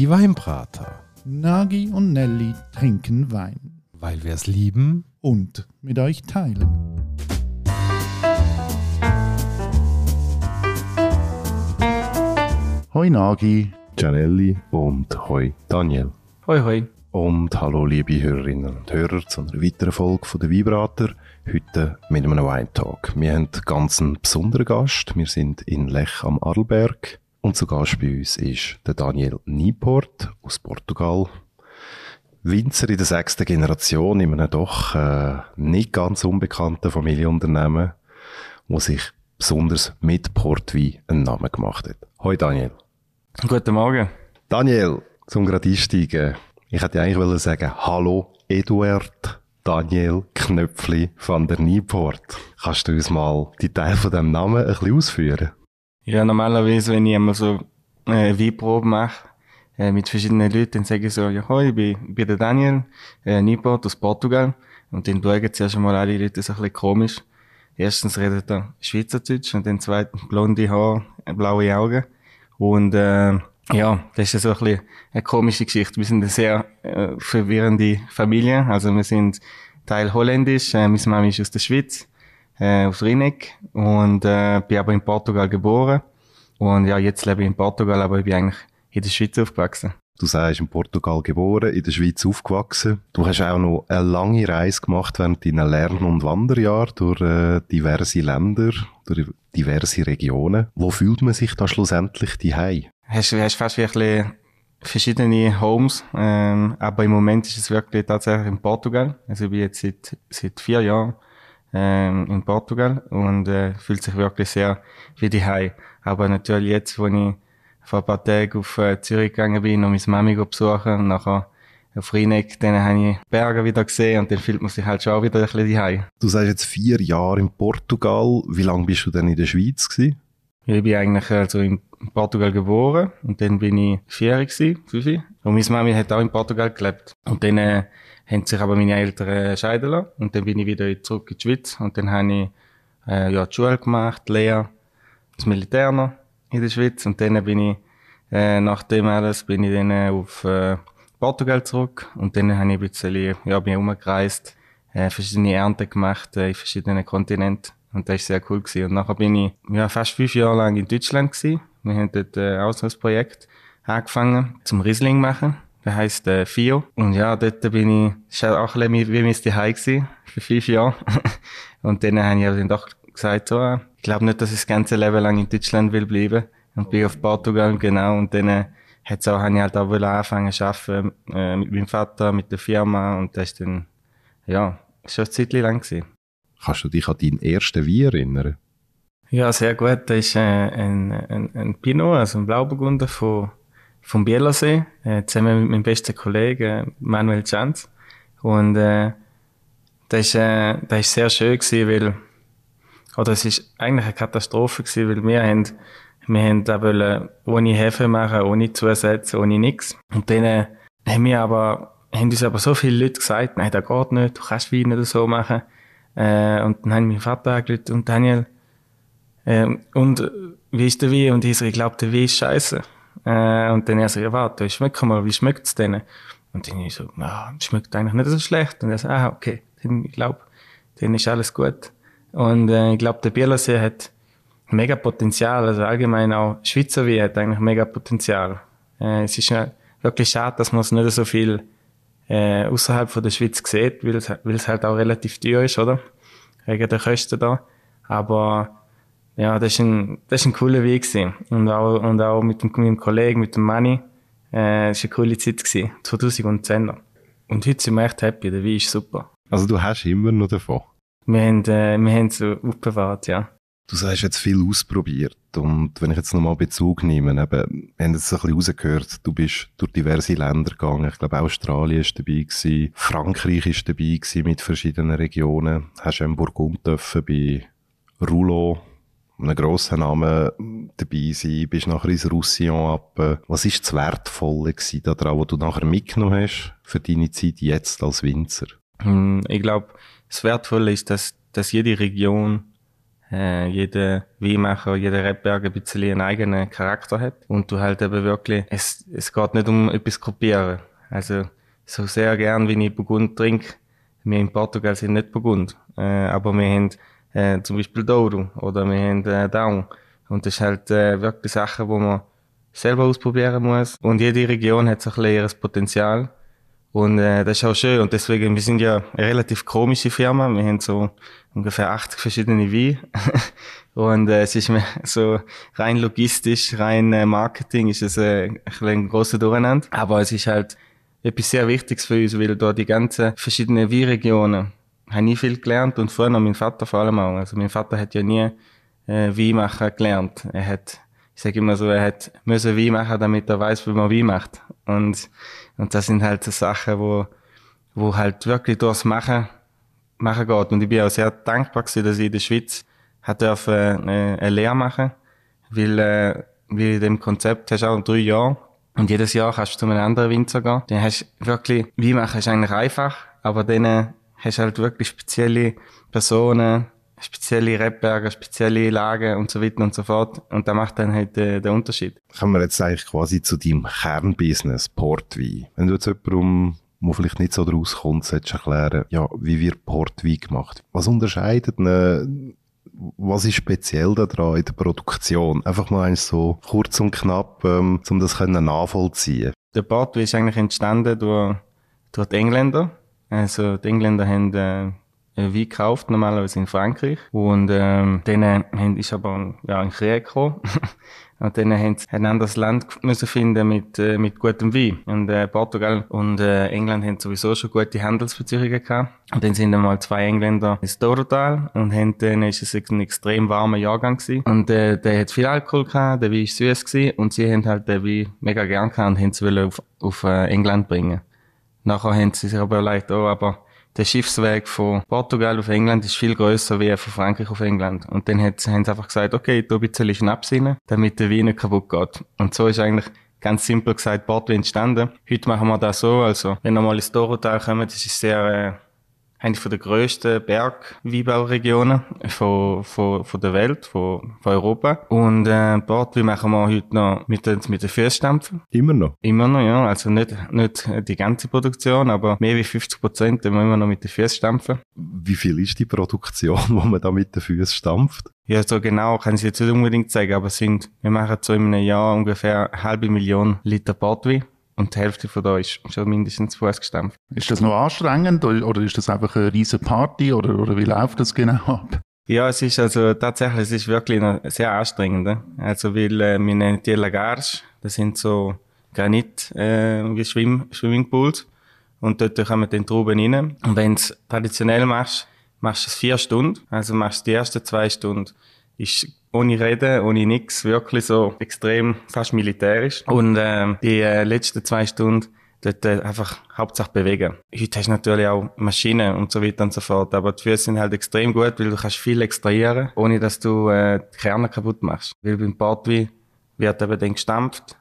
Die Weinbrater. Nagi und Nelly trinken Wein. Weil wir es lieben. Und mit euch teilen. Hoi Nagi. Gianelli und hoi Daniel. Hoi hoi. Und hallo liebe Hörerinnen und Hörer zu einer weiteren Folge von der Weinbrater. Heute mit einem Wine Talk. Wir haben ganz einen besonderen Gast. Wir sind in Lech am Arlberg. Und zu Gast bei uns ist der Daniel Nieport aus Portugal. Winzer in der sechsten Generation in einem doch äh, nicht ganz unbekannten Familienunternehmen, wo sich besonders mit Portwein einen Namen gemacht hat. Hoi Daniel. Guten Morgen. Daniel, zum gerade einsteigen. Ich hätte eigentlich wollen sagen, hallo Eduard Daniel Knöpfli van der Nieport. Kannst du uns mal die Teile von dem Namen ein bisschen ausführen? Ja, normalerweise, wenn ich einmal so äh, Weinprobe mache, äh, mit verschiedenen Leuten, dann sage ich so, ja, hoi, ich bin, ich bin der Daniel, äh, Nieport aus Portugal. Und dann schauen zuerst einmal alle Leute so ein bisschen komisch. Erstens redet er Schweizerdeutsch und dann zweitens blonde Haare, blaue Augen. Und äh, ja, das ist so ein bisschen eine komische Geschichte. Wir sind eine sehr äh, verwirrende Familie. Also wir sind Teil holländisch, äh, meine Mama ist aus der Schweiz, äh, aus Rieneck und äh, bin aber in Portugal geboren. Und ja, jetzt lebe ich in Portugal, aber ich bin eigentlich in der Schweiz aufgewachsen. Du sagst, in Portugal geboren, in der Schweiz aufgewachsen. Du hast auch noch eine lange Reise gemacht während deiner Lern- und Wanderjahre durch äh, diverse Länder, durch diverse Regionen. Wo fühlt man sich da schlussendlich daheim? Hast, hast fast wie ein bisschen verschiedene Homes, ähm, aber im Moment ist es wirklich tatsächlich in Portugal. Also ich bin jetzt seit, seit vier Jahren ähm, in Portugal und äh, fühlt sich wirklich sehr wie daheim. Aber natürlich jetzt, wo ich vor ein paar Tagen auf äh, Zürich gegangen bin und meine Mami besuchen und nachher auf Rheineck, dann habe ich Berge wieder gesehen und dann fühlt man sich halt schon auch wieder ein bisschen daheim. Du sagst jetzt vier Jahre in Portugal. Wie lange bist du denn in der Schweiz gewesen? Ich bin eigentlich also in Portugal geboren und dann bin ich vierjährig gewesen, fünf. Und meine Mami hat auch in Portugal gelebt. Und dann äh, haben sich aber meine Eltern scheiden lassen und dann bin ich wieder zurück in die Schweiz und dann habe ich äh, ja, die Schule gemacht, die Lehre, das Militär noch in der Schweiz und dann bin ich äh, nach dem alles bin ich dann äh, auf äh, Portugal zurück und dann habe ich ein bisschen, ja, bin umgereist, äh, verschiedene Ernten gemacht äh, in verschiedenen Kontinenten und das war sehr cool gewesen. Und nachher bin ich ja, fast fünf Jahre lang in Deutschland gewesen. Wir haben dort äh, ein Projekt angefangen zum Riesling machen. Der heisst äh, FIO. Und ja, dort bin ich, ist auch ein bisschen wie mein Zuhause gewesen, für fünf Jahre. und dann habe ich dann doch gesagt, so, äh, ich glaube nicht, dass ich das ganze Leben lang in Deutschland will bleiben. Und bin auf Portugal, genau. Und dann äh, hat's auch, habe ich halt auch anfangen zu arbeiten, äh, mit meinem Vater, mit der Firma. Und das ist dann, ja, schon eine Zeit lang gewesen. Kannst du dich an deinen ersten Wein erinnern? Ja, sehr gut. Das ist äh, ein, ein, ein Pinot, also ein Blauburgunder von, vom Bielersee, äh, zusammen mit meinem besten Kollegen Manuel Chanz. Und äh, das ist, äh, das ist sehr schön gewesen, weil, oder es ist eigentlich eine Katastrophe gewesen, weil wir haben, wir haben da wollen ohne Hefe machen, ohne Zusätze, ohne nix. Und dann äh, haben wir aber, haben uns aber so viele Leute gesagt, nein, das geht nicht, du kannst Wein nicht so machen. Äh, und dann haben mein Vater angerufen und Daniel, ähm, und äh, wie ist der Wein? Und ich so, ich glaube, der Wein ist scheiße. Äh, und dann er so, ja, warte, schmeck mal, wie schmeckt's denn? Und dann ich so, ja, schmeckt eigentlich nicht so schlecht. Und er so, ah, okay, dann, ich glaube, dann ist alles gut. Und äh, ich glaube, der Bielersee hat mega Potenzial, also allgemein auch Schweizer Wein hat eigentlich mega Potenzial. Äh, es ist wirklich schade, dass man es nicht so viel äh, außerhalb von der Schweiz sieht, weil es halt auch relativ teuer ist, oder? Wegen der Kosten da. Aber ja, das ist ein, das ist ein cooler Weg gewesen. Und auch, und auch mit dem, mit dem Kollegen, mit dem Manni, äh, das war eine coole Zeit gewesen. 2010. Und heute sind wir echt happy, der Wein ist super. Also du hast immer noch davon? Wir haben, äh, wir haben es aufbewahrt, ja. Du sagst jetzt viel ausprobiert und wenn ich jetzt nochmal Bezug nehme, eben, wir haben jetzt ein bisschen rausgehört, du bist durch diverse Länder gegangen. Ich glaube, Australien ist dabei gewesen, Frankreich ist dabei gewesen mit verschiedenen Regionen. Hast in Burgund dürfen bei Rouleau, einem grossen Namen, dabei sein, bist nachher ins Roussillon ab. Was ist das Wertvolle daran, was du nachher mitgenommen hast für deine Zeit jetzt als Winzer? Ich glaube, das Wertvolle ist, dass, dass jede Region äh, jeder Weinmacher, jeder Rebberg ein bisschen einen eigenen Charakter hat. Und du halt eben wirklich, es, es geht nicht um etwas kopieren. Also, so sehr gern, wie ich Burgund trinke, wir in Portugal sind nicht Burgund, äh, aber wir haben äh, zum Beispiel Douro oder wir haben äh, Down. Und das ist halt äh, wirklich Sachen, wo man selber ausprobieren muss. Und jede Region hat so ein bisschen ihr Potenzial. Und äh, das ist auch schön. Und deswegen, wir sind ja eine relativ komische Firma. Wir haben so ungefähr 80 verschiedene Weine. und äh, es ist mir so rein logistisch, rein äh, Marketing ist es äh, ein, ein grosser Durcheinander. Aber es ist halt etwas sehr Wichtiges für uns, weil da die ganzen verschiedenen Weinregionen habe nie viel gelernt und vorher noch mein Vater vor allem auch. Also mein Vater hat ja nie äh, Wein machen gelernt. Er hat, ich sage immer so, er hat müssen Wein machen, damit er weiß, wie man Wein macht. Und, und das sind halt so Sachen, wo, wo halt wirklich durchs Machen, machen geht. Und ich bin auch sehr dankbar gewesen, dass ich in der Schweiz hat dürfen, äh, eine Lehre machen, weil, äh, weil in dem Konzept hast du auch drei Jahre und jedes Jahr kannst du zu einem anderen Winzer gehen. Dann hast du wirklich, Wein machen ist eigentlich einfach, aber dann hast halt wirklich spezielle Personen, spezielle Rebberge, spezielle Lagen und so weiter und so fort. Und da macht dann halt äh, den Unterschied. Kommen wir jetzt eigentlich quasi zu deinem Kernbusiness, Portwein. Wenn du jetzt jemandem wo vielleicht nicht so draus kommt, solltest erklären, ja, wie wird Portwein gemacht? Was unterscheidet eine, was ist speziell daran in der Produktion? Einfach mal so kurz und knapp, ähm, um das können nachvollziehen. Der Portwein ist eigentlich entstanden durch, durch die Engländer. Also die Engländer haben äh, Wein gekauft, normalerweise in Frankreich. Und ähm, dann haben, ist aber ja, ein Krieg gekommen. und dann haben sie ein anderes Land müssen finden mit, äh, mit gutem Wein. Und äh, Portugal und äh, England haben sowieso schon gute Handelsbeziehungen gehabt. Und dann sind einmal zwei Engländer ins Douro-Tal und haben, dann ist es ein extrem warmer Jahrgang gewesen. Und äh, der hat viel Alkohol gehabt, der Wein ist süß gewesen und sie haben halt den Wein mega gern gehabt und haben es auf, auf äh, England bringen. Nachher haben sie sich aber überlegt, oh, aber der Schiffsweg von Portugal auf England ist viel größer wie von Frankreich auf England. Und dann haben sie einfach gesagt, okay, da ein bisschen Schnaps rein, damit der Wein nicht kaputt geht. Und so ist eigentlich ganz simpel gesagt Portwein entstanden. Heute machen wir das so, also wenn ihr mal ins Dorotal kommt, das ist sehr, äh, eine von der grössten Bergweinbauregionen von, von, von der Welt, von, von Europa. Und äh, dort wie machen wir heute noch mit, den, mit den Füßstampfen. Immer noch? Immer noch, ja. Also nicht, nicht die ganze Produktion, aber mehr wie 50 Prozent wir immer noch mit den Füßen stampfen. Wie viel ist die Produktion, wo man da mit den Füßen stampft? Ja, so genau kann ich jetzt nicht unbedingt sagen, aber sind, wir machen so in einem Jahr ungefähr eine halbe Million Liter Portwein. Und die Hälfte von da ist schon mindestens Fuß gestampft. Ist das noch anstrengend oder ist das einfach eine riesige Party oder, oder wie läuft das genau ab? Ja, es ist also tatsächlich, es ist wirklich sehr anstrengend. Also weil äh, wir nennen die Lagars, das sind so Granit äh, wie Schwimm Swimmingpools und dort kommen dann Trauben rein. Und wenn du traditionell machst, machst du es vier Stunden. Also machst du die ersten zwei Stunden ist ohne Reden, ohne nix, wirklich so extrem, fast militärisch. Und ähm, die äh, letzten zwei Stunden dort äh, einfach Hauptsache bewegen. Heute hast du natürlich auch Maschinen und so weiter und so fort, aber die Füße sind halt extrem gut, weil du kannst viel extrahieren, ohne dass du äh, die Kerne kaputt machst. Weil beim Portwein wird eben dann gestampft,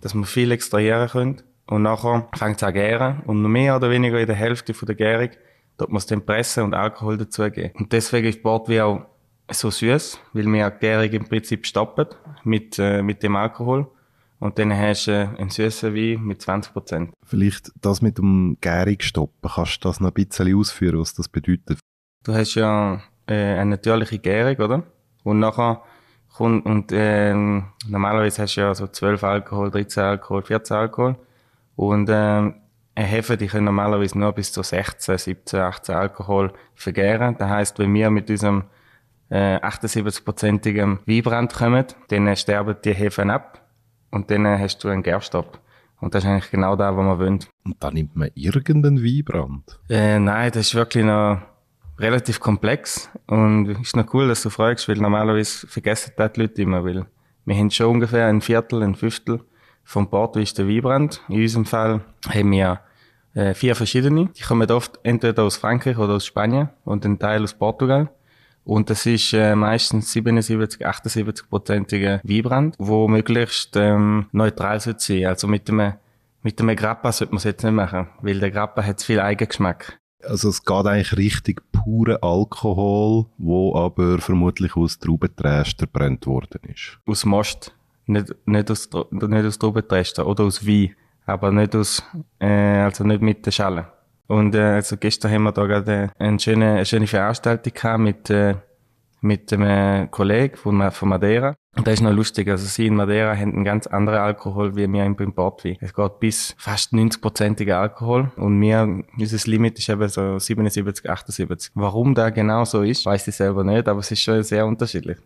dass man viel extrahieren können und nachher fängt es an gären und noch mehr oder weniger in der Hälfte von der Gärung dort muss dann pressen und Alkohol dazugeben. Und deswegen ist Portwein auch so süß, weil wir die Gärung im Prinzip stoppen mit, äh, mit dem Alkohol. Und dann hast du äh, einen süßen Wein mit 20%. Vielleicht das mit dem Gärung stoppen, kannst du das noch ein bisschen ausführen, was das bedeutet? Du hast ja äh, eine natürliche Gärung, oder? Und nachher kommt, und äh, normalerweise hast du ja so 12 Alkohol, 13 Alkohol, 14 Alkohol. Und äh, eine Hefe, die können normalerweise nur bis zu 16, 17, 18 Alkohol vergären. Das heisst, wenn wir mit unserem äh, 78-prozentigem Weinbrand kommen, dann sterben die Hefen ab und dann hast du einen Gärstopp. Und das ist eigentlich genau da, wo man wollen. Und da nimmt man irgendeinen Weinbrand? Äh, nein, das ist wirklich noch relativ komplex und ist noch cool, dass du fragst, weil normalerweise vergessen das die Leute immer, weil wir haben schon ungefähr ein Viertel, ein Fünftel vom Bord ist der Weinbrand. In unserem Fall haben wir äh, vier verschiedene. Die kommen oft entweder aus Frankreich oder aus Spanien und ein Teil aus Portugal. Und das ist äh, meistens 77, 78-prozentige Weinbrand, wo möglichst ähm, neutral sollte sein. Also mit dem, mit dem Grappa sollte man es jetzt nicht machen, weil der Grappa hat viel Eigengeschmack. Also es geht eigentlich richtig pure Alkohol, wo aber vermutlich aus Traubenträster brennt worden ist. Aus Most. Nicht, nicht aus, nicht aus Traubenträster oder aus Wein. Aber nicht aus, äh, also nicht mit der Schale. Und, äh, also gestern haben wir da gerade eine schöne, eine schöne Veranstaltung gehabt mit, äh, mit einem Kollegen von, von Madeira. Und das ist noch lustig. Also sie in Madeira haben einen ganz anderen Alkohol wie wir im Portwein. Es geht bis fast 90-prozentiger Alkohol. Und wir, unser Limit ist eben so 77, 78. Warum da genau so ist, weiß ich selber nicht, aber es ist schon sehr unterschiedlich.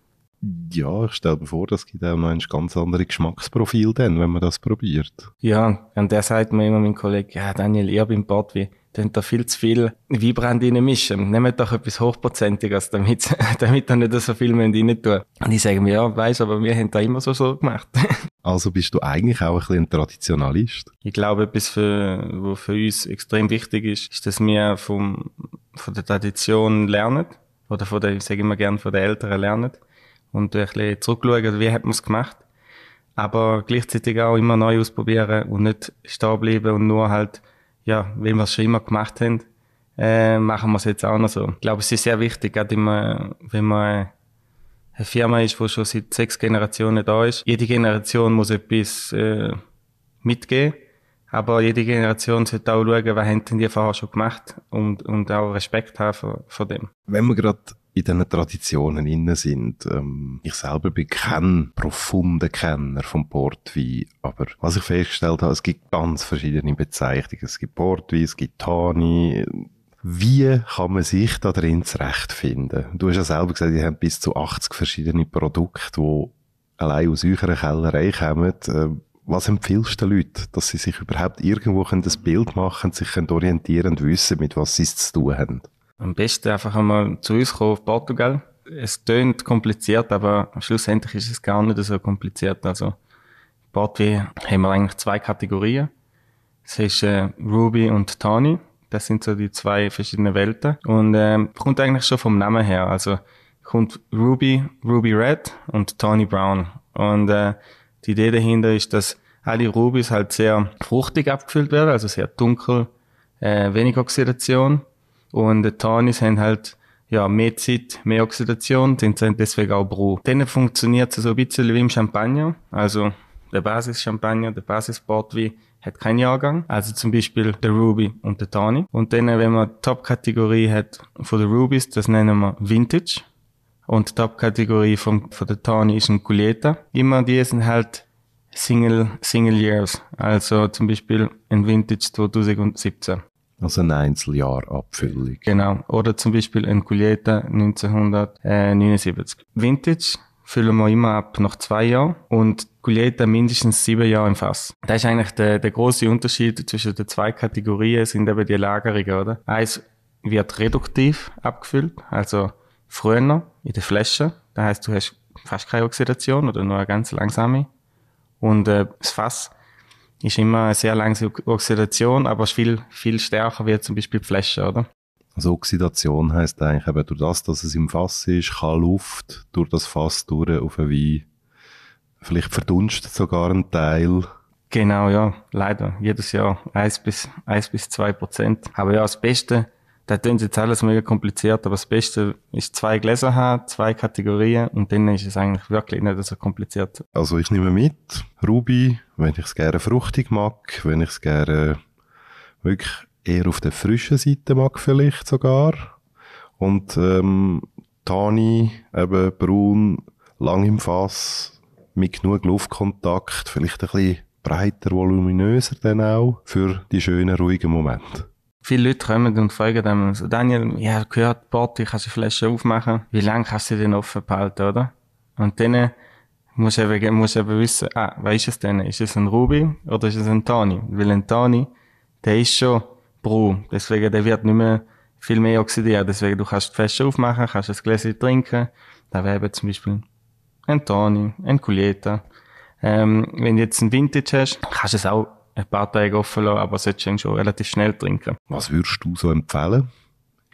Ja, ich stelle mir vor, das gibt auch noch ein ganz anderes Geschmacksprofil dann, wenn man das probiert. Ja, und der sagt mir immer, mein Kollege, ja, Daniel, ihr beim Portwein, dann da viel zu viel Weinbrand mischen. Nehmt doch etwas Hochprozentiges, damit, damit da nicht so viel rein tun. Und ich sage mir, ja, weisst, aber wir haben da immer so so gemacht. also bist du eigentlich auch ein bisschen ein Traditionalist? Ich glaube, etwas, für, was für uns extrem wichtig ist, ist, dass wir vom, von der Tradition lernen. Oder von der, ich sage immer gern, von den Eltern lernen. Und ein bisschen zurückschauen, wie hat man es gemacht. Aber gleichzeitig auch immer neu ausprobieren und nicht stehen bleiben und nur halt ja, wie wir es schon immer gemacht haben, äh, machen wir es jetzt auch noch so. Ich glaube, es ist sehr wichtig, gerade immer, wenn man eine Firma ist, die schon seit sechs Generationen da ist. Jede Generation muss etwas äh, mitgeben, aber jede Generation sollte auch schauen, was haben die vorher schon gemacht und, und auch Respekt haben vor, vor dem. Wenn wir gerade in diesen Traditionen inne sind. Ähm, ich selber bin kein profunder Kenner vom Portwein, aber was ich festgestellt habe, es gibt ganz verschiedene Bezeichnungen. Es gibt Portwein, es gibt Tani. Wie kann man sich da drin zurechtfinden? Du hast ja selber gesagt, ihr habt bis zu 80 verschiedene Produkte, die allein aus eurer Kellerei kommen. Äh, was empfiehlst du den Leuten, dass sie sich überhaupt irgendwo ein Bild machen, sich orientieren und wissen, mit was sie es zu tun haben? Am besten einfach einmal zu uns kommen auf Portugal. Es tönt kompliziert, aber schlussendlich ist es gar nicht so kompliziert. Also, Portwein haben wir eigentlich zwei Kategorien. Es ist äh, Ruby und Tawny. Das sind so die zwei verschiedenen Welten. Und äh, kommt eigentlich schon vom Namen her. Also kommt Ruby, Ruby Red und Tawny Brown. Und äh, die Idee dahinter ist, dass alle Rubys halt sehr fruchtig abgefüllt werden, also sehr dunkel, äh, wenig Oxidation und die Tanis haben halt ja, mehr Zeit, mehr Oxidation, sind deswegen auch Brau. Dann funktioniert es so ein bisschen wie im Champagner. Also der Basis-Champagner, der Basis-Portwein hat keinen Jahrgang. Also zum Beispiel der Ruby und der Tani. Und dann, wenn man Top-Kategorie hat von den Rubies, das nennen wir Vintage. Und die Top-Kategorie von, von der Tani ist ein Culieta. Immer die sind halt Single, Single Years. Also zum Beispiel ein Vintage 2017. Also ein Einzeljahr-Abfüllung. Genau. Oder zum Beispiel ein Culieta 1979. Vintage füllen wir immer ab nach zwei Jahren und Culieta mindestens sieben Jahre im Fass. Das ist eigentlich der, der große Unterschied zwischen den zwei Kategorien, sind eben die Lagerungen, oder? Eins wird reduktiv abgefüllt, also früher in der Flasche. Das heißt, du hast fast keine Oxidation oder nur eine ganz langsame. Und äh, das Fass ist immer eine sehr langsame Oxidation, aber viel, viel stärker wie zum Beispiel die Flasche, oder? Also Oxidation heisst eigentlich eben durch das, dass es im Fass ist, kann Luft durch das Fass durch auf ein Wein. Vielleicht verdunstet sogar ein Teil. Genau, ja, leider. Jedes Jahr eins bis, eins bis zwei Prozent. Aber ja, das Beste, das klingt jetzt alles mega kompliziert, aber das Beste ist zwei Gläser haben, zwei Kategorien und dann ist es eigentlich wirklich nicht so kompliziert. Also ich nehme mit, Ruby, wenn ich es gerne fruchtig mag, wenn ich es gerne wirklich eher auf der frischen Seite mag vielleicht sogar. Und ähm, Tani, eben braun, lang im Fass, mit genug Luftkontakt, vielleicht ein bisschen breiter, voluminöser dann auch, für die schönen, ruhigen Momente. Viele Leute kommen und fragen dann so, Daniel, ja, gehört, Party, kannst du die Flasche aufmachen? Wie lange kannst du denn offen behalten, oder? Und dann musst eben, musst eben wissen, ah, was ist es denn? Ist es ein Ruby oder ist es ein Tani? Weil ein Tani, der ist schon braun. Deswegen, der wird nicht mehr viel mehr oxidieren. Deswegen, du kannst die Flasche aufmachen, kannst das Gläschen trinken. Da wäre eben zum Beispiel ein Tani, ein Culieta. Ähm, wenn du jetzt ein Vintage hast, kannst du es auch ein paar Tage offen lassen, aber solltest du schon relativ schnell trinken. Was würdest du so empfehlen?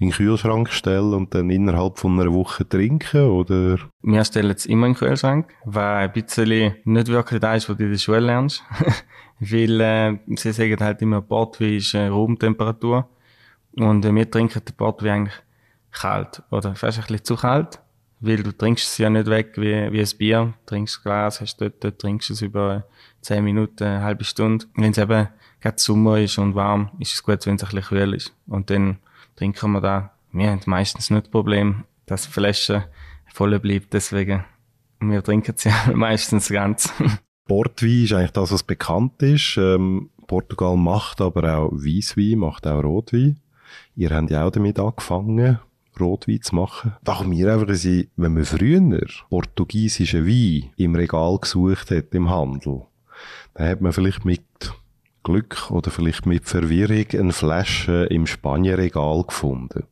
In den Kühlschrank stellen und dann innerhalb von einer Woche trinken, oder? Wir stellen es immer in den Kühlschrank, weil ein bisschen nicht wirklich das ist, was du in der Schule lernst. weil, äh, sie sagen halt immer, Portwein ist äh, Raumtemperatur. Und äh, wir trinken den Portwein eigentlich kalt oder fast ein bisschen zu kalt, weil du trinkst es ja nicht weg wie, wie ein Bier. Du trinkst das Glas, hast dort, dort trinkst es über zehn Minuten, eine halbe Stunde. Wenn es eben gerade Sommer ist und warm, ist es gut, wenn es ein bisschen kühl ist. Und dann trinken wir da. Wir haben meistens nicht das Problem, dass die Flasche voll bleibt, deswegen wir trinken sie meistens ganz. Portwein ist eigentlich das, was bekannt ist. Ähm, Portugal macht aber auch Weißwein, macht auch Rotwein. Ihr habt ja auch damit angefangen, Rotwein zu machen. Da kommt mir einfach sein, wenn man früher portugiesischen Wein im Regal gesucht hat, im Handel, dann hat man vielleicht mit Glück oder vielleicht mit Verwirrung eine Flasche im Spanienregal gefunden.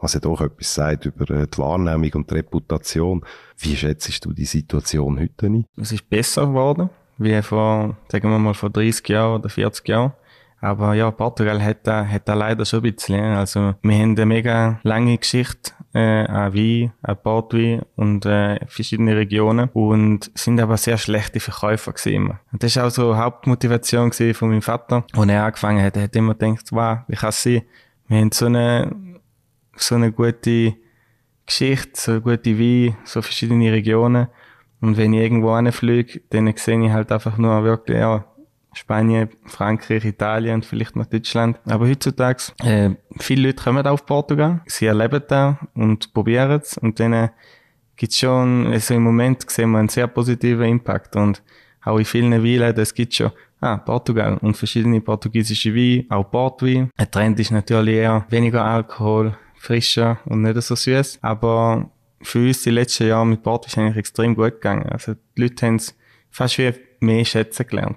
Was ja doch etwas sagt über äh, die Wahrnehmung und die Reputation. Wie schätzt du die Situation heute ein? Es ist besser geworden, wie vor, sagen wir mal, vor 30 Jahren oder 40 Jahren. Aber ja, Portugal hat da, hat da leider schon ein bisschen. Also, wir haben eine mega lange Geschichte, äh, an Wein, an Portwein und, äh, verschiedene Regionen. Und sind aber sehr schlechte Verkäufer gewesen Und das war auch so Hauptmotivation gewesen von meinem Vater. Als er angefangen hat, er hat immer gedacht, wow, wie kann es sein? Wir haben so eine, so eine gute Geschichte, so gute Wein, so verschiedene Regionen. Und wenn ich irgendwo hinfliege, dann sehe ich halt einfach nur wirklich, ja, Spanien, Frankreich, Italien vielleicht noch Deutschland. Aber heutzutage, äh, viele Leute kommen auf Portugal, sie erleben da und probieren es und dann äh, gibt's schon, also im Moment sehen wir einen sehr positiven Impact und auch in vielen Weinläden, es gibt schon Ah, Portugal und verschiedene portugiesische Weine, auch Portwein. Ein Trend ist natürlich eher weniger Alkohol, frischer und nicht so süß. Aber für uns die letzten Jahre mit Portwein ist eigentlich extrem gut gegangen. Also die Leute haben es fast wie mehr schätzen gelernt.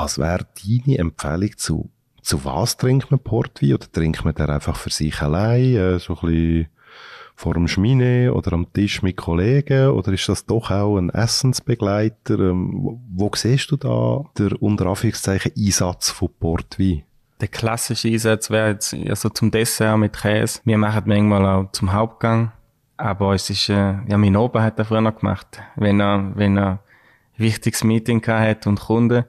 Was wäre deine Empfehlung zu, zu was trinkt man Portwein? Oder trinkt man den einfach für sich allein, äh, so ein bisschen vor dem Schmine oder am Tisch mit Kollegen? Oder ist das doch auch ein Essensbegleiter? Ähm, wo, wo siehst du da der unter Anführungszeichen Einsatz von Portwein? Der klassische Einsatz wäre jetzt also zum Dessert mit Käse. Wir machen manchmal auch zum Hauptgang. Aber es ist, äh, ja, mein Opa hat das früher noch gemacht. Wenn er, wenn er ein wichtiges Meeting hat und Kunden,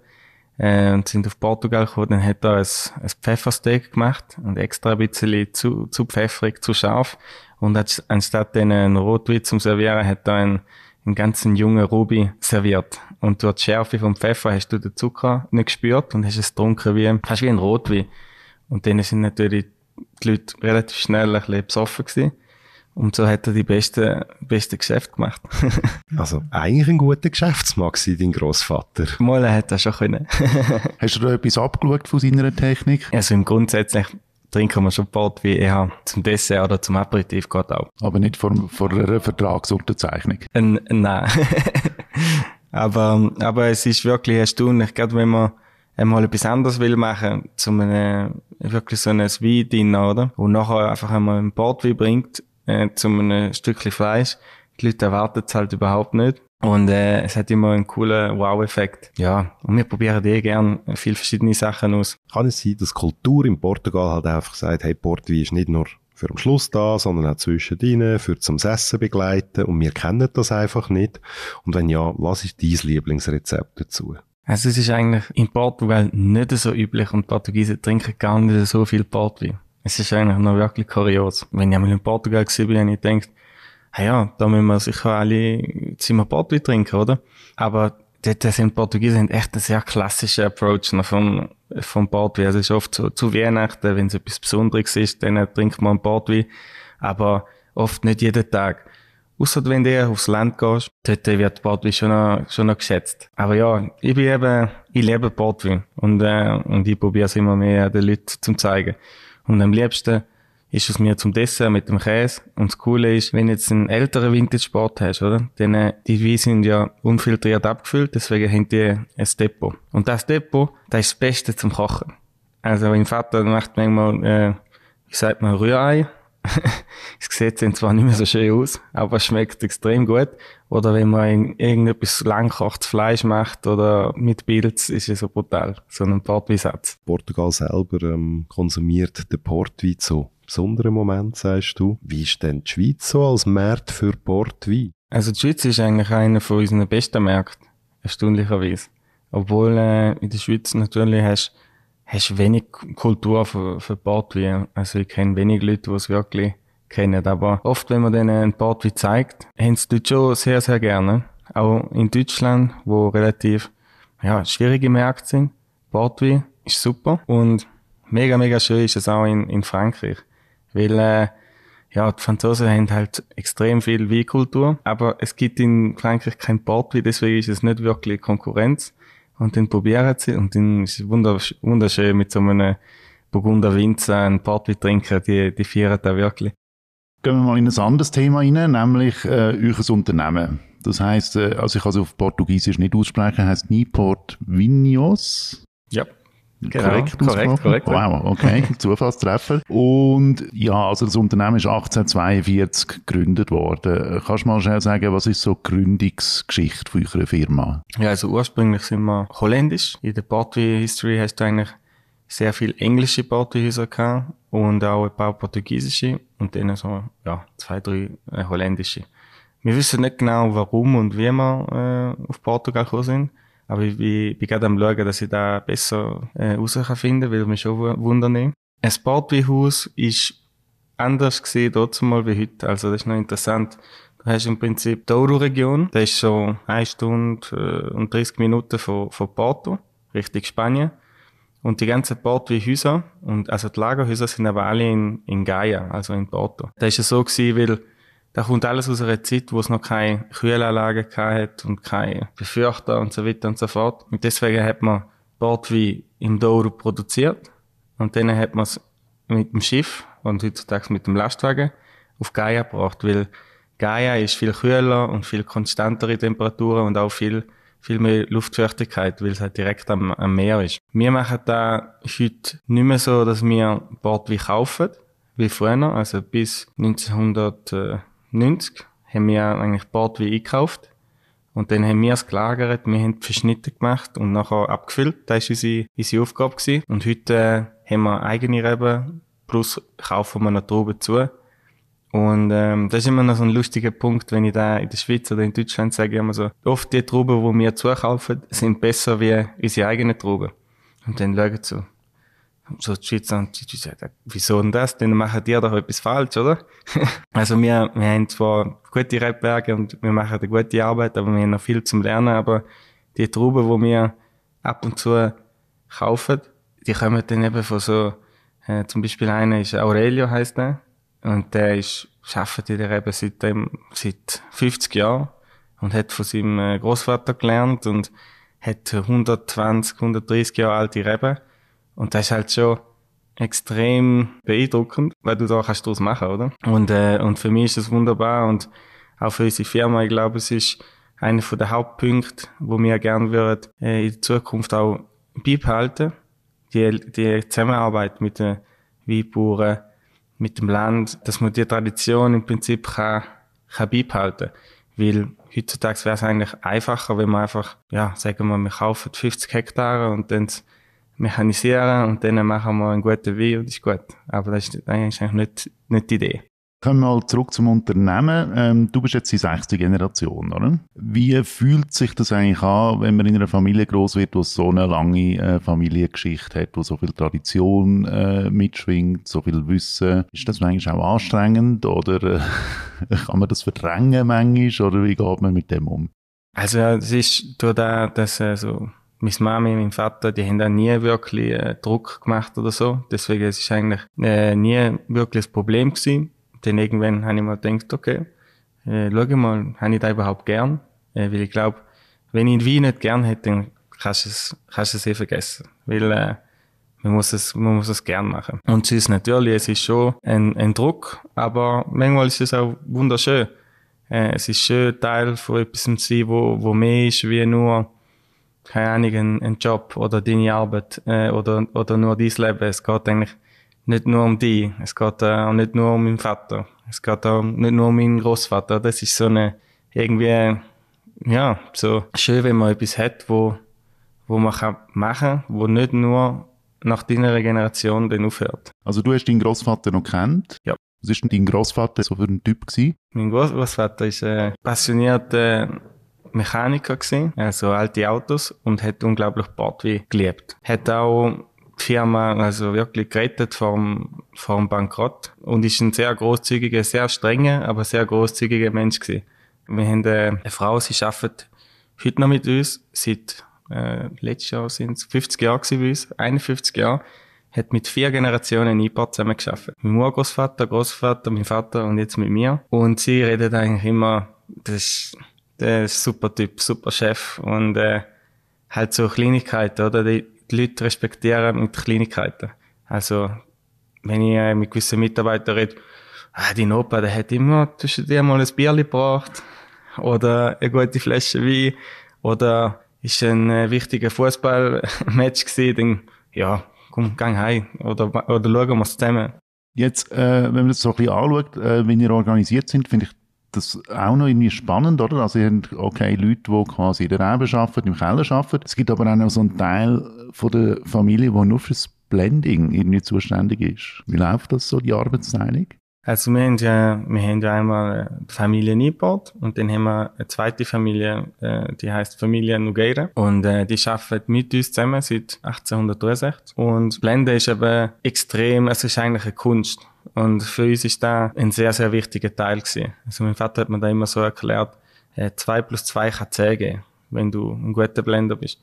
äh, und sind auf Portugal gekommen, dann hat er ein, ein Pfeffersteak gemacht und extra ein bisschen zu, zu pfeffrig, zu scharf. Und anstatt den einen Rotwein zum Servieren, hat er einen, einen ganzen jungen Ruby serviert. Und durch die Schärfe vom Pfeffer hast du den Zucker nicht gespürt und hast es getrunken wie, fast wie ein Rotwein. Und dann sind natürlich die Leute relativ schnell ein bisschen besoffen gewesen. Und so hat er die besten, besten Geschäfte gemacht. also eigentlich ein guter Geschäftsmann war dein Grossvater. Mal hat er schon können. Hast du da etwas abgeschaut von seiner Technik? Also im Grundsätzlich trinken wir schon bald wie eher zum Dessert oder zum Aperitif geht auch. Aber nicht vor, vor einer Vertragsunterzeichnung? N nein. aber, aber es ist wirklich erstaunlich, gerade wenn man einmal etwas anderes will machen, zum einem, wirklich so ein Wein oder? Und nachher einfach einmal ein Portwein bringt, äh, zu einem Stückchen Fleisch. Die Leute erwarten es halt überhaupt nicht. Und äh, es hat immer einen coolen Wow-Effekt. Ja, und wir probieren eh gern viele verschiedene Sachen aus. Kann es sein, dass Kultur in Portugal halt einfach sagt, hey, Portwein ist nicht nur für am Schluss da, sondern auch zwischendrin, für zum Essen begleiten und wir kennen das einfach nicht. Und wenn ja, was ist dein Lieblingsrezept dazu? Also es ist eigentlich in Portugal nicht so üblich und Portugiesen trinken gar nicht so viel Portwein. Es ist eigentlich noch wirklich kurios. Wenn ich einmal in Portugal war, habe ich gedacht, hey ja, da müssen wir sicher alle Zimmer Portwein trinken, oder? Aber dort sind Portugiesen echt ein sehr klassischer Approach noch vom, vom Portwein. Es ist oft so, zu Weihnachten, wenn es etwas Besonderes ist, dann trinkt man Portwein. Aber oft nicht jeden Tag. Ausser wenn du aufs Land gehst, dort wird Portwein schon schon noch geschätzt. Aber ja, ich bin eben, ich liebe Portwein. Und, äh, und ich probiere es immer mehr den Leuten zu zeigen. Und am liebsten ist es mir zum Dessert mit dem Käse. Und das Coole ist, wenn du jetzt einen älteren Vintage-Sport hast, oder? Dann, äh, die Weine sind ja unfiltriert abgefüllt, deswegen haben die ein Depot. Und das Depot, das ist das Beste zum Kochen. Also mein Vater macht manchmal, äh, wie sagt man, Rührei es sieht zwar nicht mehr so schön aus, aber es schmeckt extrem gut. Oder wenn man irgendetwas langkochtes Fleisch macht oder mit Pilz, ist es so brutal. So ein Portweinsatz. Portugal selber ähm, konsumiert den Portwein zu besonderen Moment, sagst du. Wie ist denn die Schweiz so als Markt für Portwein? Also die Schweiz ist eigentlich einer von unseren besten Märkten, erstaunlicherweise. Obwohl äh, in der Schweiz natürlich hast hast wenig Kultur für, für Portwein. Also ich kenne wenig Leute, die es wirklich kennen. Aber oft, wenn man denen ein Portwein zeigt, haben sie dort schon sehr, sehr gerne. Auch in Deutschland, wo relativ ja, schwierige Märkte sind. Portwein ist super. Und mega, mega schön ist es auch in, in Frankreich. Weil, äh, ja, die Franzosen haben halt extrem viel Weinkultur, aber es gibt in Frankreich kein Portwein, deswegen ist es nicht wirklich Konkurrenz. Und dann probieren sie und dann ist es wunderschön mit so einem Burgunder Winzer ein Portwein trinken, die, die feiern da wirklich. Gehen wir mal in ein anderes Thema rein, nämlich äh, euer Unternehmen. Das heißt, äh, also ich kann es auf Portugiesisch nicht aussprechen, heißt Niport Vinhos. Ja. Genau, korrekt, korrekt, korrekt. Wow, okay, Zufallstreffer. Und ja, also das Unternehmen ist 1842 gegründet worden. Kannst du mal schnell sagen, was ist so die Gründungsgeschichte von eurer Firma? Ja, also ursprünglich sind wir holländisch. In der Portway History hast du eigentlich sehr viel englische Portugiese gehabt und auch ein paar portugiesische und dann so, ja, zwei, drei äh, holländische. Wir wissen nicht genau, warum und wie wir äh, auf Portugal gekommen sind. Aber ich bin, bin gerade am schauen, dass ich da besser äh, raus kann weil mich schon wundern. Ein Sportweinhaus ist anders gesehen dort mal wie heute. Also das ist noch interessant. Du hast im Prinzip die Douro-Region. Das ist so eine Stunde äh, und 30 Minuten von, von Porto, Richtung Spanien. Und die ganzen Portweinhäuser, und also die Lagerhäuser sind aber alle in, in Gaia, also in Porto. Das ist ja so gewesen, weil da kommt alles aus einer Zeit, wo es noch keine Kühlanlage hat und keine Befürchter und so weiter und so fort. Und deswegen hat man Portwein im Douro produziert und dann hat man es mit dem Schiff und heutzutage mit dem Lastwagen auf Gaia gebracht, weil Gaia ist viel kühler und viel konstantere Temperaturen und auch viel, viel mehr Luftfeuchtigkeit, weil es halt direkt am, am Meer ist. Wir machen da heute nicht mehr so, dass wir Portwein kaufen, wie früher, also bis 1900, 90 haben wir eigentlich Bordwein eingekauft. Und dann haben wir es gelagert, wir haben die Verschnitte gemacht und nachher abgefüllt. Das war unsere, unsere Aufgabe. Gewesen. Und heute äh, haben wir eigene Reben, plus kaufen wir noch Trauben zu. Und ähm, das ist immer noch so ein lustiger Punkt, wenn ich da in der Schweiz oder in Deutschland sage, immer so, oft die Trauben, die wir zukaufen, sind besser wie unsere eigenen Trauben. Und dann schauen sie so, so die Schweizer und die sagen, wieso denn das? Dann machen die doch etwas falsch, oder? also wir, wir haben zwar gute Rebberge und wir machen eine gute Arbeit, aber wir haben noch viel zum Lernen, aber die Trauben, die wir ab und zu kaufen, die kommen dann eben von so, äh, zum Beispiel einer ist Aurelio heißt der, und der ist, arbeitet in der Rebe seit, dem, seit 50 Jahren und hat von seinem äh, Großvater gelernt und hat 120, 130 Jahre alte Reben und das ist halt schon extrem beeindruckend, weil du da kannst daraus machen, oder? Und, äh, und für mich ist das wunderbar und auch für unsere Firma, ich glaube, es ist einer der Hauptpunkte, wo wir gerne würden, äh, in Zukunft auch beibehalten. Die, die Zusammenarbeit mit den Weinbauern, mit dem Land, dass man die Tradition im Prinzip kann, kann beibehalten. Weil heutzutage wäre es eigentlich einfacher, wenn man einfach, ja, sagen wir, wir kaufen 50 Hektare und dann mechanisieren und dann machen wir einen guten Wein und ist gut. Aber das ist eigentlich nicht, nicht die Idee. Kommen wir mal zurück zum Unternehmen. Ähm, du bist jetzt die sechste Generation, oder? Wie fühlt sich das eigentlich an, wenn man in einer Familie groß wird, die so eine lange äh, Familiengeschichte hat, wo so viel Tradition äh, mitschwingt, so viel Wissen? Ist das eigentlich auch anstrengend oder äh, kann man das verdrängen manchmal oder wie geht man mit dem um? Also es ist durch das, dass äh, so meine Mami, mein Vater, die haben da nie wirklich Druck gemacht oder so. Deswegen es ist eigentlich nie wirklich ein Problem gewesen. Dann irgendwann habe ich mir gedacht, okay, äh, schau mal, habe ich da überhaupt gern? Äh, weil ich glaube, wenn ich Wein nicht gern hätte, dann kannst du es, kannst du es eh vergessen. Weil äh, man muss es, man muss es gern machen. Und es ist natürlich, es ist schon ein, ein Druck, aber manchmal ist es auch wunderschön. Äh, es ist schön, Teil von etwas zu sein, wo, wo mehr ist wie nur keine Ahnung, ein, ein Job oder deine Arbeit äh, oder, oder nur dein Leben. Es geht eigentlich nicht nur um dich. Es geht auch nicht nur um meinen Vater. Es geht auch nicht nur um meinen Großvater. Das ist so eine, irgendwie, ja, so schön, wenn man etwas hat, wo, wo man kann machen, wo nicht nur nach deiner Generation dann aufhört. Also du hast deinen Großvater noch kennt? Ja. Was ist denn dein Großvater so für ein Typ gewesen? Mein Großvater ist äh, passionierter Mechaniker gewesen, also alte Autos und hat unglaublich Bordwein geliebt. Hat auch Firma also wirklich gerettet vom, vom Bankrott und ist ein sehr großzügiger, sehr strenger, aber sehr großzügiger Mensch gewesen. Wir haben eine Frau, sie arbeitet heute noch mit uns, seit äh, letztes Jahr sind es 50 Jahre gewesen bei uns, 51 Jahre, hat mit vier Generationen IPA zusammen geschafft. Mein Urgroßvater, Großvater, mein Vater und jetzt mit mir. Und sie redet eigentlich immer, das ist, der ist super Typ, super Chef und äh, halt so Kleinigkeiten, oder? Die, die Leute respektieren mit Kleinigkeiten. Also, wenn ich äh, mit gewissen Mitarbeitern rede, ah, dein Opa, der hat immer zwischen dir mal ein Bier gebracht oder eine gute Flasche Wein oder ist ein äh, wichtiger Fußballmatch gewesen, dann, ja, komm, gang heim oder, oder schauen wir es zusammen. Jetzt, äh, wenn man das so ein bisschen anschaut, äh, wenn ihr organisiert sind, finde ich das auch noch irgendwie spannend, oder? Also ihr habt, okay, Leute, die quasi in der Rebe arbeiten, im Keller arbeiten. Es gibt aber auch noch so einen Teil von der Familie, der nur fürs Blending irgendwie zuständig ist. Wie läuft das so, die Arbeitsteilung? Also wir haben ja, wir haben ja einmal die Familie eingebaut und dann haben wir eine zweite Familie, äh, die heißt Familie Nogueira und äh, die arbeiten mit uns zusammen seit 1863 und Blenden ist eben extrem, es ist eigentlich eine Kunst und für uns ist da ein sehr, sehr wichtiger Teil gewesen. Also mein Vater hat mir da immer so erklärt, äh, 2 plus 2 kann 10 geben, wenn du ein guter Blender bist.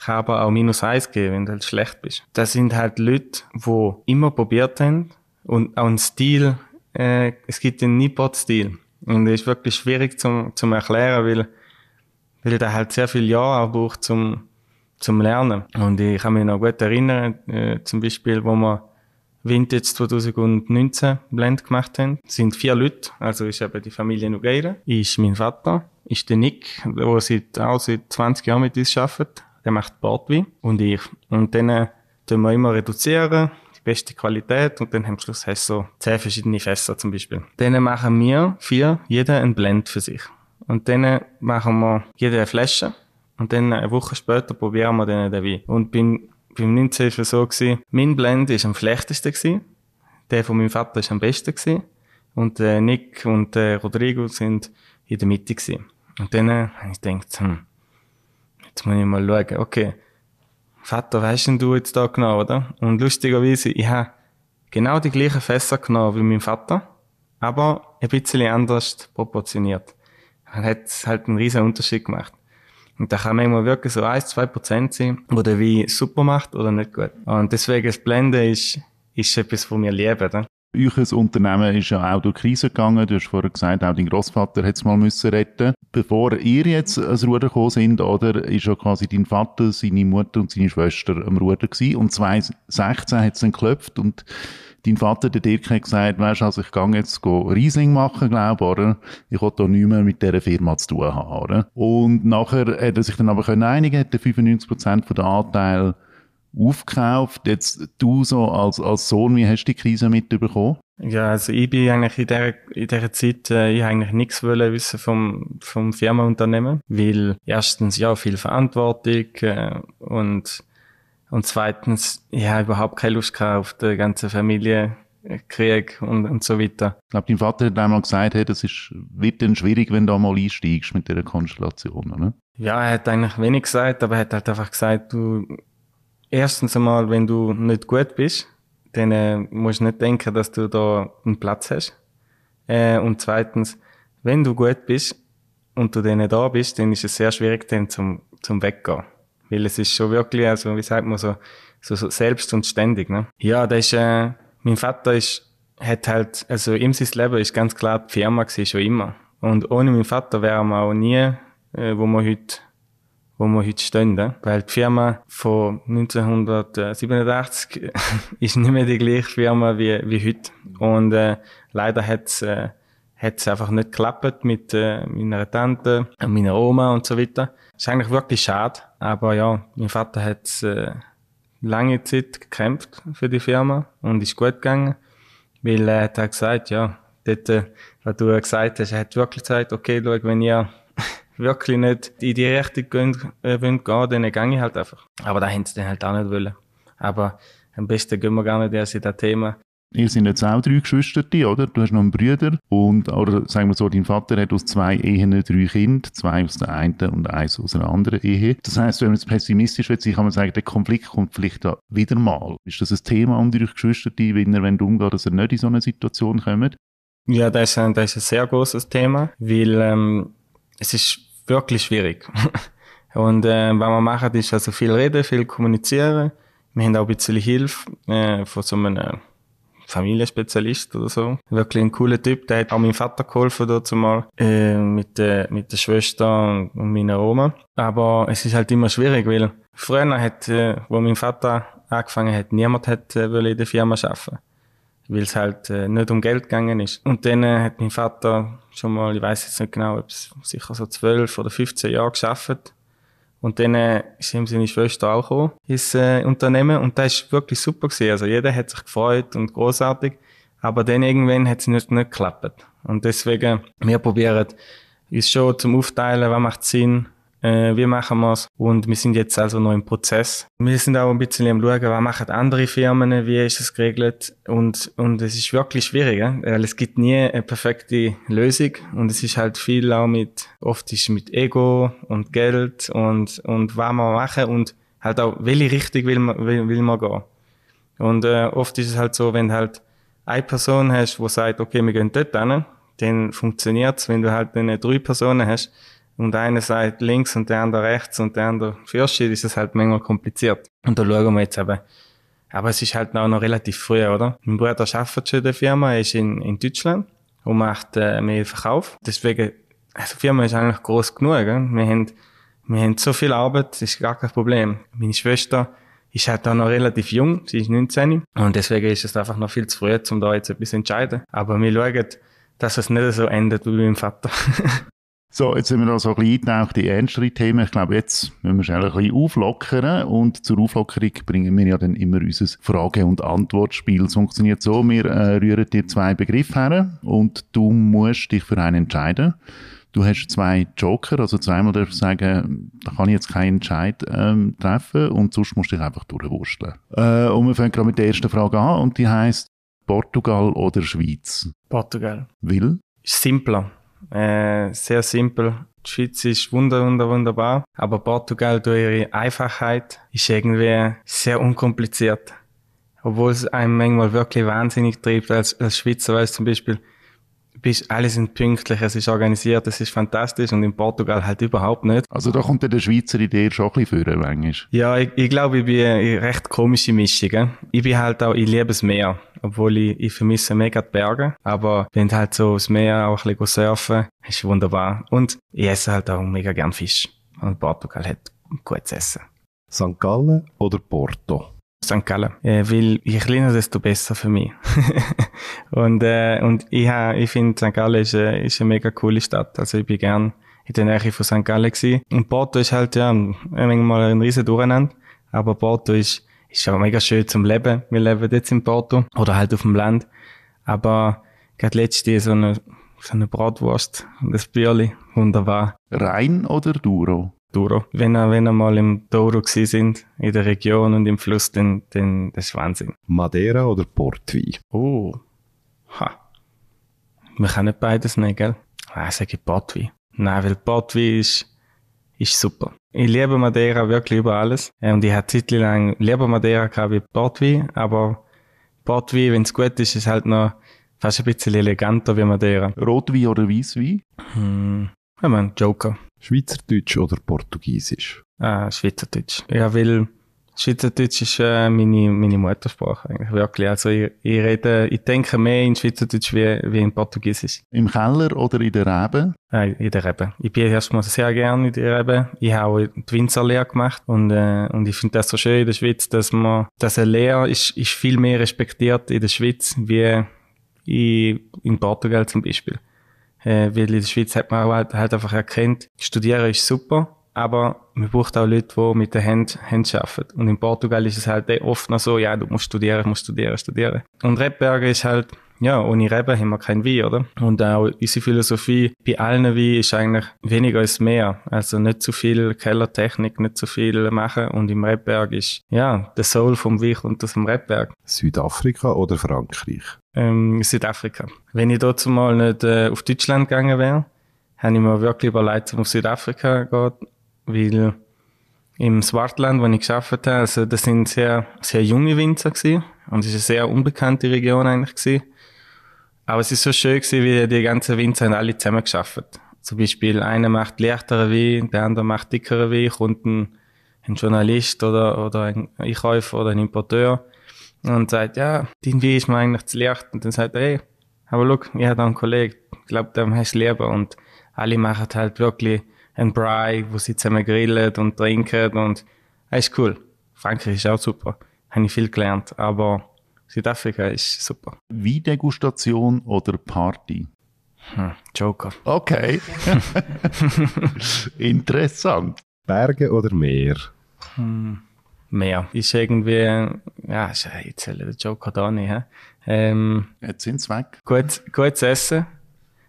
Kann aber auch minus 1 geben, wenn du halt schlecht bist. Das sind halt Leute, die immer probiert haben und auch einen Stil äh, es gibt den Nippot-Stil. Und das ist wirklich schwierig zum, zum erklären, weil, weil der halt sehr viel Jahre auch braucht zum, zum Lernen. Und ich kann mich noch gut erinnern, äh, zum Beispiel, wo wir Vintage 2019 Blend gemacht haben, Es sind vier Leute, also ist eben die Familie Nogueira, ist mein Vater, ist der Nick, der seit, auch seit 20 Jahren mit uns arbeitet, der macht Bordwein und ich. Und dann äh, tun wir immer reduzieren, beste Qualität und dann am Schluss hast so zehn verschiedene Fässer zum Beispiel. Dann machen wir vier, jeder ein Blend für sich. Und dann machen wir jede eine Flasche und dann eine Woche später probieren wir dann den Wein. Und beim, beim 19 war es so, gewesen, mein Blend ist am schlechtesten gewesen, der von meinem Vater ist am besten gewesen und äh, Nick und äh, Rodrigo sind in der Mitte gewesen. Und dann äh, habe ich gedacht, hm, jetzt muss ich mal schauen, okay, Vater, hast denn du jetzt da genau, oder? Und lustigerweise, ich habe genau die gleichen Fässer genommen wie mein Vater, aber ein bisschen anders proportioniert. Er hat halt einen riesen Unterschied gemacht. Und da kann manchmal wirklich so 1, 2 Prozent sein, wo der Wein super macht oder nicht gut. Und deswegen das Blenden ist, ist etwas, was wir lieben, oder? Euch Unternehmen ist ja auch durch Krise gegangen. Du hast vorher gesagt, auch dein Großvater hat es mal müssen retten. Bevor ihr jetzt ans Ruder gekommen sind, oder, ist ja quasi dein Vater, seine Mutter und seine Schwester am Ruder gewesen. Und 2016 hat es dann geklopft und dein Vater, der Dirk, hat gesagt, weißt, also ich gehe jetzt Riesling machen, glaube oder? Ich will da nicht mehr mit dieser Firma zu tun haben, oder? Und nachher hat er sich dann aber einigen, hat er 95% von der Anteil aufgekauft. Jetzt du so als, als Sohn, wie hast du die Krise mitbekommen? Ja, also ich bin eigentlich in dieser, in dieser Zeit, äh, ich eigentlich nichts wollen wissen vom, vom Firmenunternehmen, weil erstens, ja, viel Verantwortung, äh, und, und zweitens, habe überhaupt keine Lust gehabt auf die ganze Familie, Krieg und, und so weiter. Ich glaube, dein Vater hat einmal gesagt, hey, das ist, wird dann schwierig, wenn du da mal einsteigst mit dieser Konstellation, oder? Ja, er hat eigentlich wenig gesagt, aber er hat halt einfach gesagt, du, erstens einmal, wenn du nicht gut bist, dann äh, musst du nicht denken, dass du da einen Platz hast. Äh, und zweitens, wenn du gut bist und du dann da bist, dann ist es sehr schwierig, dann zum, zum Weggehen. Weil es ist schon wirklich, also, wie sagt man so, so, so selbst und ständig, ne? Ja, das ist, äh, mein Vater ist, hat halt, also ihm sein Leben ist ganz klar die Firma gewesen, schon immer. Und ohne meinen Vater wären wir auch nie, äh, wo wir heute wo wir heute stehen. Weil die Firma von 1987 ist nicht mehr die gleiche Firma wie, wie heute. Und äh, leider hat's äh, hat's einfach nicht geklappt mit äh, meiner Tante, meiner Oma und so weiter. Ist eigentlich wirklich schade. Aber ja, mein Vater hat äh, lange Zeit gekämpft für die Firma und ist gut gegangen. Weil er hat gesagt, ja, dort, äh, was du gesagt hast, er hat wirklich gesagt, okay, schau, wenn ihr wirklich nicht in die Richtung gehen, äh, wollen gehen, dann gehe ich halt einfach. Aber da haben sie dann halt auch nicht wollen. Aber am besten gehen wir gar nicht erst in das Thema. Ihr seid jetzt auch drei Geschwister, oder? Du hast noch einen Bruder und, oder sagen wir so, dein Vater hat aus zwei Ehen drei Kinder, zwei aus der einen und eins aus einer anderen Ehe. Das heißt, wenn man jetzt pessimistisch wird, kann man sagen, der Konflikt kommt vielleicht da wieder mal. Ist das ein Thema unter euch Geschwister, wenn ihr wenn umgeht, dass ihr nicht in so eine Situation kommt? Ja, das ist ein, das ist ein sehr großes Thema, weil ähm, es ist wirklich schwierig. und äh, was wir machen, ist also viel reden, viel kommunizieren. Wir haben auch ein bisschen Hilfe äh, von so einem Familienspezialist oder so. Wirklich ein cooler Typ, der hat auch meinem Vater geholfen dort mal, äh, mit, der, mit der Schwester und meiner Oma. Aber es ist halt immer schwierig, weil früher hat, äh, wo mein Vater angefangen hat, niemand hat, äh, in der Firma arbeiten weil es halt äh, nicht um Geld gegangen ist. Und dann äh, hat mein Vater schon mal, ich weiß jetzt nicht genau, ob es sicher so zwölf oder 15 Jahre geschafft. Und dann äh, ist ihm seine Schwester auch gekommen, ins äh, Unternehmen. Und das ist wirklich super gewesen. Also jeder hat sich gefreut und großartig. Aber dann irgendwann hat es nicht, nicht geklappt. Und deswegen, wir probieren uns schon zum Aufteilen, was macht Sinn, äh, wie machen wir es? Und wir sind jetzt also noch im Prozess. Wir sind auch ein bisschen am schauen, was machen andere Firmen, wie ist es geregelt? Und, und es ist wirklich schwierig, ja? weil es gibt nie eine perfekte Lösung und es ist halt viel auch mit, oft ist mit Ego und Geld und, und was wir machen und halt auch, welche Richtung will man, will, will man gehen. Und äh, oft ist es halt so, wenn halt eine Person hast, die sagt, okay, wir gehen dort hin, dann funktioniert es. Wenn du halt eine drei Personen hast, und einer sagt links und der andere rechts und der andere fürst, ist es halt manchmal kompliziert. Und da schauen wir jetzt eben. Aber es ist halt auch noch relativ früh, oder? Mein Bruder arbeitet schon in der Firma, er ist in, in Deutschland und macht äh, mehr Verkauf. Deswegen, also die Firma ist eigentlich groß genug. Gell? Wir, haben, wir haben so viel Arbeit, das ist gar kein Problem. Meine Schwester ist halt auch noch relativ jung, sie ist 19 und deswegen ist es einfach noch viel zu früh, um da jetzt etwas zu entscheiden. Aber wir schauen, dass es nicht so endet wie mein Vater. So, jetzt sind wir da so ein bisschen eingetaucht in ernstere Themen. Ich glaube, jetzt müssen wir schnell ein bisschen auflockern. Und zur Auflockerung bringen wir ja dann immer unser Frage- und Antwortspiel. Es funktioniert so, wir äh, rühren dir zwei Begriffe her und du musst dich für einen entscheiden. Du hast zwei Joker, also zweimal darfst du sagen, da kann ich jetzt keinen Entscheid ähm, treffen und sonst musst du dich einfach durchwursteln. Äh, und wir fangen gerade mit der ersten Frage an und die heißt Portugal oder Schweiz? Portugal. Will? Simpler. Äh, sehr simpel. Die Schweiz ist wunder, wunder, wunderbar. Aber Portugal durch ihre Einfachheit ist irgendwie sehr unkompliziert. Obwohl es einem manchmal wirklich wahnsinnig treibt als, als Schweizer, weil es zum Beispiel bist, alle sind pünktlich, es ist organisiert, es ist fantastisch und in Portugal halt überhaupt nicht. Also da kommt der Schweizer Idee schon ein bisschen vor, manchmal. Ja, ich, ich glaube, ich bin eine recht komische Mischung. Gell? Ich bin halt auch, ich liebe es Meer, obwohl ich, ich vermisse mega die Berge, aber wenn halt so das Meer auch ein bisschen surfen, ist wunderbar. Und ich esse halt auch mega gern Fisch. Und Portugal hat gutes Essen. St. Gallen oder Porto? St. Gallen. Äh, weil je kleiner, desto besser für mich. und, äh, und ich, ich finde, St. Gallen ist, äh, ist eine mega coole Stadt. Also ich bin gern in der Nähe von St. Gallen gewesen. Und Porto ist halt, ja, manchmal ein riesen Durcheinander. Aber Porto ist, ist auch mega schön zum Leben. Wir leben jetzt in Porto. Oder halt auf dem Land. Aber gerade letzte so eine, so eine Bratwurst und das Bierli. Wunderbar. Rhein oder Duro? Douro. Wenn er, wenn er mal im Douro gewesen sind, in der Region und im Fluss, dann, dann, das ist Wahnsinn. Madeira oder Portwein? Oh. Ha. Wir können nicht beides nehmen, gell? Ah, ich sage Portwein. Nein, weil Portwein ist, ist super. Ich liebe Madeira wirklich über alles. Und ich habe Zeit lang lieber Madeira gehabt wie Portwein, aber Portwein, wenn es gut ist, ist halt noch fast ein bisschen eleganter wie Madeira. Rotwein oder Weißwein? Hm. Ja, man, Joker. Schweizerdeutsch oder Portugiesisch? Ah, Schweizerdeutsch. Ja, weil Schweizerdeutsch ist äh, meine, meine Muttersprache eigentlich, wirklich. Also ich, ich rede, ich denke mehr in Schweizerdeutsch wie, wie in Portugiesisch. Im Keller oder in der Rebe? Nein, in der Rebe. Ich bin erstmal sehr gerne in der Rebe. Ich habe auch die Winzerlehre gemacht und, äh, und ich finde das so schön in der Schweiz, dass man, dass eine Lehre ist, ist viel mehr respektiert in der Schweiz wie in, in Portugal zum Beispiel. Äh, weil in der Schweiz hat man halt, halt einfach erkannt, studieren ist super, aber man braucht auch Leute, die mit den Händen, Händen arbeiten. Und in Portugal ist es halt oft noch so, ja, du musst studieren, musst studieren, studieren. Und Rebberger ist halt, ja, ohne Reben haben wir kein Wein, oder? Und auch unsere Philosophie bei allen Wein ist eigentlich weniger als mehr. Also nicht zu viel Kellertechnik, nicht zu viel machen. Und im Rebberg ist, ja, der Soul vom Wein kommt aus dem Rebberg. Südafrika oder Frankreich? Ähm, Südafrika. Wenn ich dort mal nicht äh, auf Deutschland gegangen wäre, habe ich mir wirklich überlegt, um auf Südafrika zu gehen, weil im Swartland, wo ich geschafft habe, also das sind sehr, sehr junge Winzer gewesen. Und es ist eine sehr unbekannte Region eigentlich gewesen. Aber es ist so schön gewesen, wie die ganzen Winzer alle zusammen geschafft. Zum Beispiel einer macht leichtere Wein, der andere macht dickere Wein, kommt ein, ein Journalist oder, oder ein Einkäufer oder ein Importeur und sagt, ja, dein Wein ist mir eigentlich zu leicht. Und dann sagt er, hey, aber schau, ich habe da einen Kollegen, ich glaube, dem hast du lieber. Und alle machen halt wirklich ein Bry, wo sie zusammen grillen und trinken und das ist cool. Frankreich ist auch super. Habe ich viel gelernt, aber Südafrika ist super. Weindegustation oder Party? Hm, Joker. Okay. Interessant. Berge oder Meer? Hm, mehr. Ist irgendwie, ja, ist, jetzt der Joker da nicht, hä? Ähm, Jetzt sind sie weg. gut, gutes Essen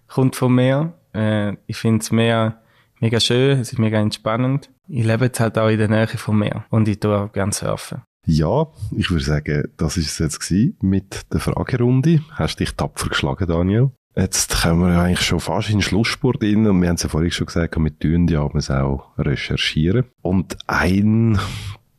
kommt vom Meer. Äh, ich finde das Meer mega schön, es ist mega entspannend. Ich lebe jetzt halt auch in der Nähe vom Meer und ich tue auch gerne surfen. Ja, ich würde sagen, das ist es jetzt mit der Fragerunde. Hast dich tapfer geschlagen, Daniel? Jetzt kommen wir eigentlich schon fast in den Schlussspurt rein und wir haben es ja vorhin schon gesagt, wir tun ja es auch recherchieren. Und ein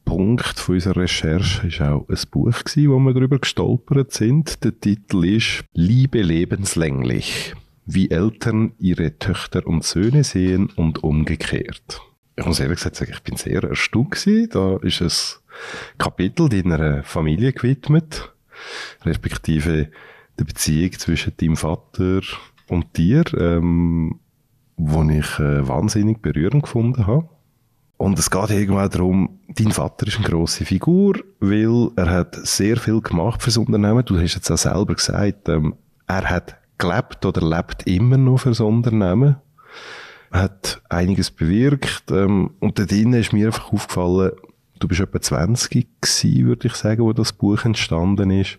Punkt von unserer Recherche ist auch ein Buch gewesen, wo wir darüber gestolpert sind. Der Titel ist Liebe lebenslänglich. Wie Eltern ihre Töchter und Söhne sehen und umgekehrt. Ich muss ehrlich gesagt sagen, ich bin sehr erstaunt. Da ist ein Kapitel deiner Familie gewidmet, respektive der Beziehung zwischen deinem Vater und dir, ähm, wo ich äh, wahnsinnig berührend gefunden habe. Und es geht irgendwann darum, dein Vater ist eine grosse Figur, weil er hat sehr viel gemacht für das Unternehmen. Du hast jetzt auch selber gesagt, ähm, er hat gelebt oder lebt immer noch für das Unternehmen. Er hat einiges bewirkt. Ähm, und da drinnen ist mir einfach aufgefallen, du bist etwa 20 gewesen, würde ich sagen, wo das Buch entstanden ist.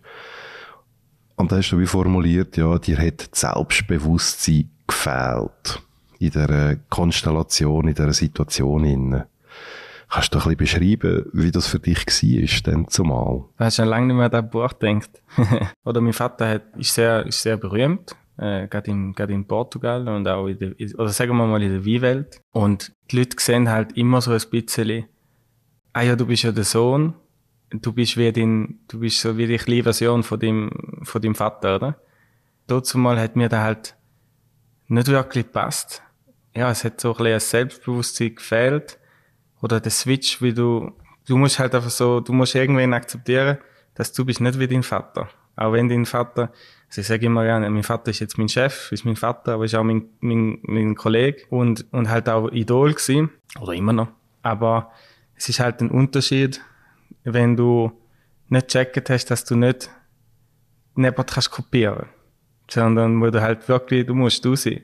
Und da hast du wie formuliert, ja, dir hat Selbstbewusstsein gefehlt in dieser Konstellation, in dieser Situation. Innen. Kannst du ein bisschen beschreiben, wie das für dich war, denn zumal? Du hast schon lange nicht mehr an das Buch gedacht. oder mein Vater hat, ist, sehr, ist sehr berühmt, äh, gerade in, gerade in Portugal und auch in der, oder sagen wir mal in der Weinwelt. Und die Leute sehen halt immer so ein bisschen, ah ja, du bist ja der Sohn, du bist wie dein, du bist so wie die kleine Version von dem, von dem Vater, oder? Dazu mal hat mir da halt nicht wirklich gepasst. Ja, es hat so ein bisschen ein Selbstbewusstsein gefehlt. Oder der Switch, wie du, du musst halt einfach so, du musst irgendwann akzeptieren, dass du bist nicht wie dein Vater. Auch wenn dein Vater, also ich sage immer gerne, mein Vater ist jetzt mein Chef, ist mein Vater, aber ist auch mein, mein, mein Kollege und, und halt auch Idol gewesen. Oder immer noch. Aber es ist halt ein Unterschied, wenn du nicht gecheckt hast, dass du nicht jemanden kannst kopieren sondern wo du halt wirklich, du musst du sein.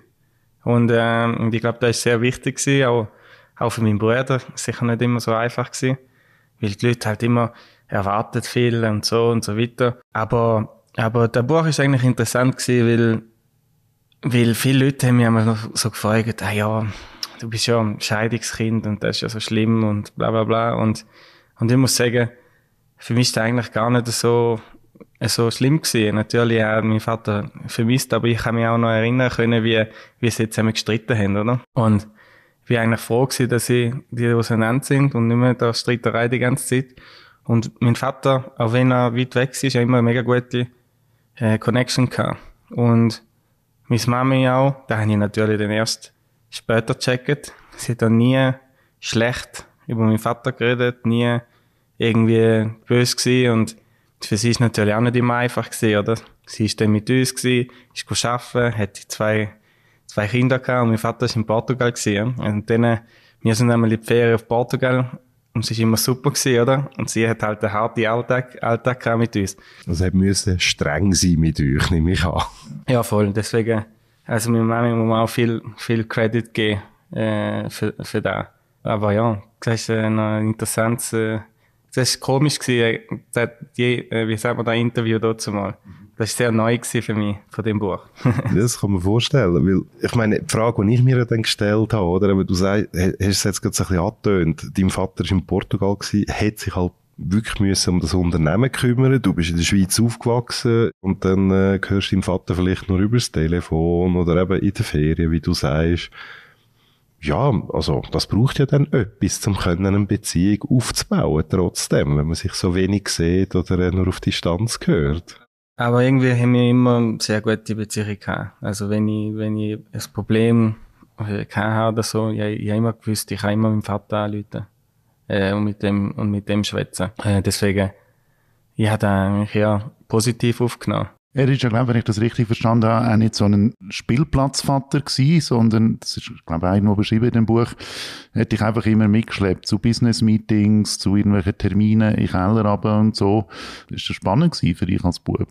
Und, ähm, ich glaube, das ist sehr wichtig gewesen, auch, auch für meinen Bruder, sicher nicht immer so einfach gewesen, weil die Leute halt immer erwartet viel und so und so weiter. Aber, aber der Buch ist eigentlich interessant gewesen, weil, weil viele Leute haben mich immer noch so gefragt, ah ja, du bist ja ein Scheidungskind und das ist ja so schlimm und bla bla bla. Und, und ich muss sagen, für mich ist das eigentlich gar nicht so, so schlimm gewesen. Natürlich hat mein Vater vermisst, aber ich kann mich auch noch erinnern können, wie, wie sie zusammen gestritten haben, oder? Und bin eigentlich froh gewesen, dass sie die auseinander sind und nicht mehr da Streiterei die ganze Zeit. Und mein Vater, auch wenn er weit weg ist, hat immer eine mega gute äh, Connection gehabt. Und meine Mami auch, da habe ich natürlich dann erst später gecheckt. Sie hat dann nie schlecht über meinen Vater geredet, nie irgendwie böse gewesen und für sie ist natürlich auch nicht immer einfach gewesen, oder? Sie ist dann mit uns gewesen, ist arbeiten, hat zwei, zwei Kinder gehabt und mein Vater ist in Portugal gewesen. Und dann, wir sind einmal in die Ferien auf Portugal und es ist immer super gewesen, oder? Und sie hat halt einen harten Alltag, Alltag gehabt mit uns. Also, er müsste streng sein mit euch, nehme ich an. Ja, voll. Deswegen, also, meiner Mami muss man auch viel, viel Credit geben, äh, für, für das. Aber ja, das ist ein interessantes, äh, das ist komisch gewesen, die, äh, wie sagen wir, das Interview dazu mal. Das war sehr neu für mich, von dem Buch. das kann man vorstellen, weil, ich meine, die Frage, die ich mir dann gestellt habe, oder, aber du sagst, hast es jetzt gerade so ein bisschen angetönt, dein Vater war in Portugal gewesen, hat sich halt wirklich müssen um das Unternehmen kümmern. Du bist in der Schweiz aufgewachsen und dann äh, hörst du deinem Vater vielleicht nur übers Telefon oder eben in der Ferien, wie du sagst. Ja, also das braucht ja dann etwas, können eine Beziehung aufzubauen, trotzdem, wenn man sich so wenig sieht oder äh, nur auf Distanz gehört. Aber irgendwie haben wir immer sehr gute Beziehungen gehabt. Also wenn ich, wenn ich ein Problem hatte oder so, ich, ich habe immer gewusst, ich kann immer meinem Vater anrufen äh, und mit dem und mit dem schwätzen. Äh, deswegen, ich habe eigentlich ja positiv aufgenommen. Er ist ja, glaube wenn ich das richtig verstanden habe, auch nicht so ein Spielplatzvater gewesen, sondern, das ist, glaube ich, irgendwo beschrieben in dem Buch, hätte ich einfach immer mitgeschleppt zu Business-Meetings, zu irgendwelchen Terminen in Keller runter und so. Ist das spannend gewesen für dich als Bub?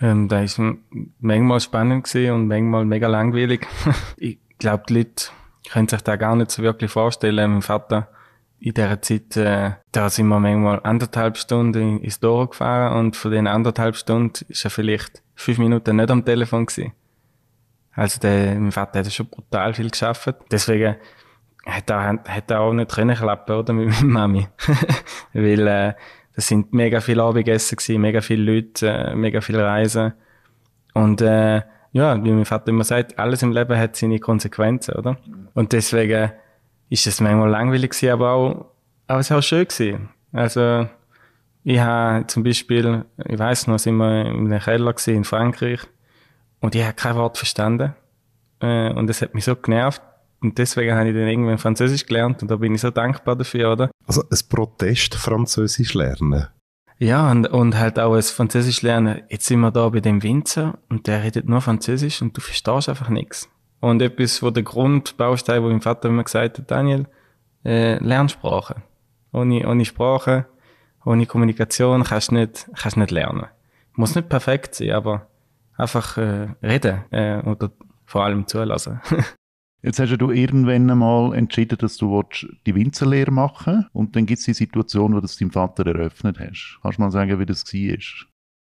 Ähm, das war manchmal spannend gewesen und manchmal mega langweilig. ich glaube, die Leute können sich da gar nicht so wirklich vorstellen. Mein Vater in dieser Zeit, äh, da sind wir manchmal anderthalb Stunden ins Dorf gefahren und von den anderthalb Stunden ist er vielleicht fünf Minuten nicht am Telefon gewesen. Also der, mein Vater hat schon brutal viel geschafft. Deswegen hat er, hat er auch nicht können klappen, oder, mit meiner Mami. Weil, äh, das sind mega viele Abendessen gewesen, mega viele Leute, äh, mega viele Reisen. Und, äh, ja, wie mein Vater immer sagt, alles im Leben hat seine Konsequenzen, oder? Und deswegen, ist es manchmal langweilig gewesen, aber auch, aber es war auch schön gewesen. Also, ich habe zum Beispiel, ich weiß noch, sind wir in einem Keller in Frankreich und ich habe kein Wort verstanden. Äh, und das hat mich so genervt. Und deswegen habe ich dann irgendwann Französisch gelernt und da bin ich so dankbar dafür, oder? Also ein Protest Französisch lernen. Ja, und, und halt auch ein Französisch lernen. Jetzt sind wir da bei dem Winzer und der redet nur Französisch und du verstehst einfach nichts. Und etwas, wo der Grundbaustein, wo mein Vater immer gesagt hat, Daniel, äh, Lernsprache. Ohne, ohne Sprache, ohne Kommunikation kannst du nicht, kannst nicht lernen. Muss nicht perfekt sein, aber einfach äh, reden äh, oder vor allem zulassen. Jetzt hast du irgendwann einmal entschieden, dass du die Winzerlehre machen. Und dann gibt es die Situation, wo du es deinem Vater eröffnet hast. Kannst du mal sagen, wie das war?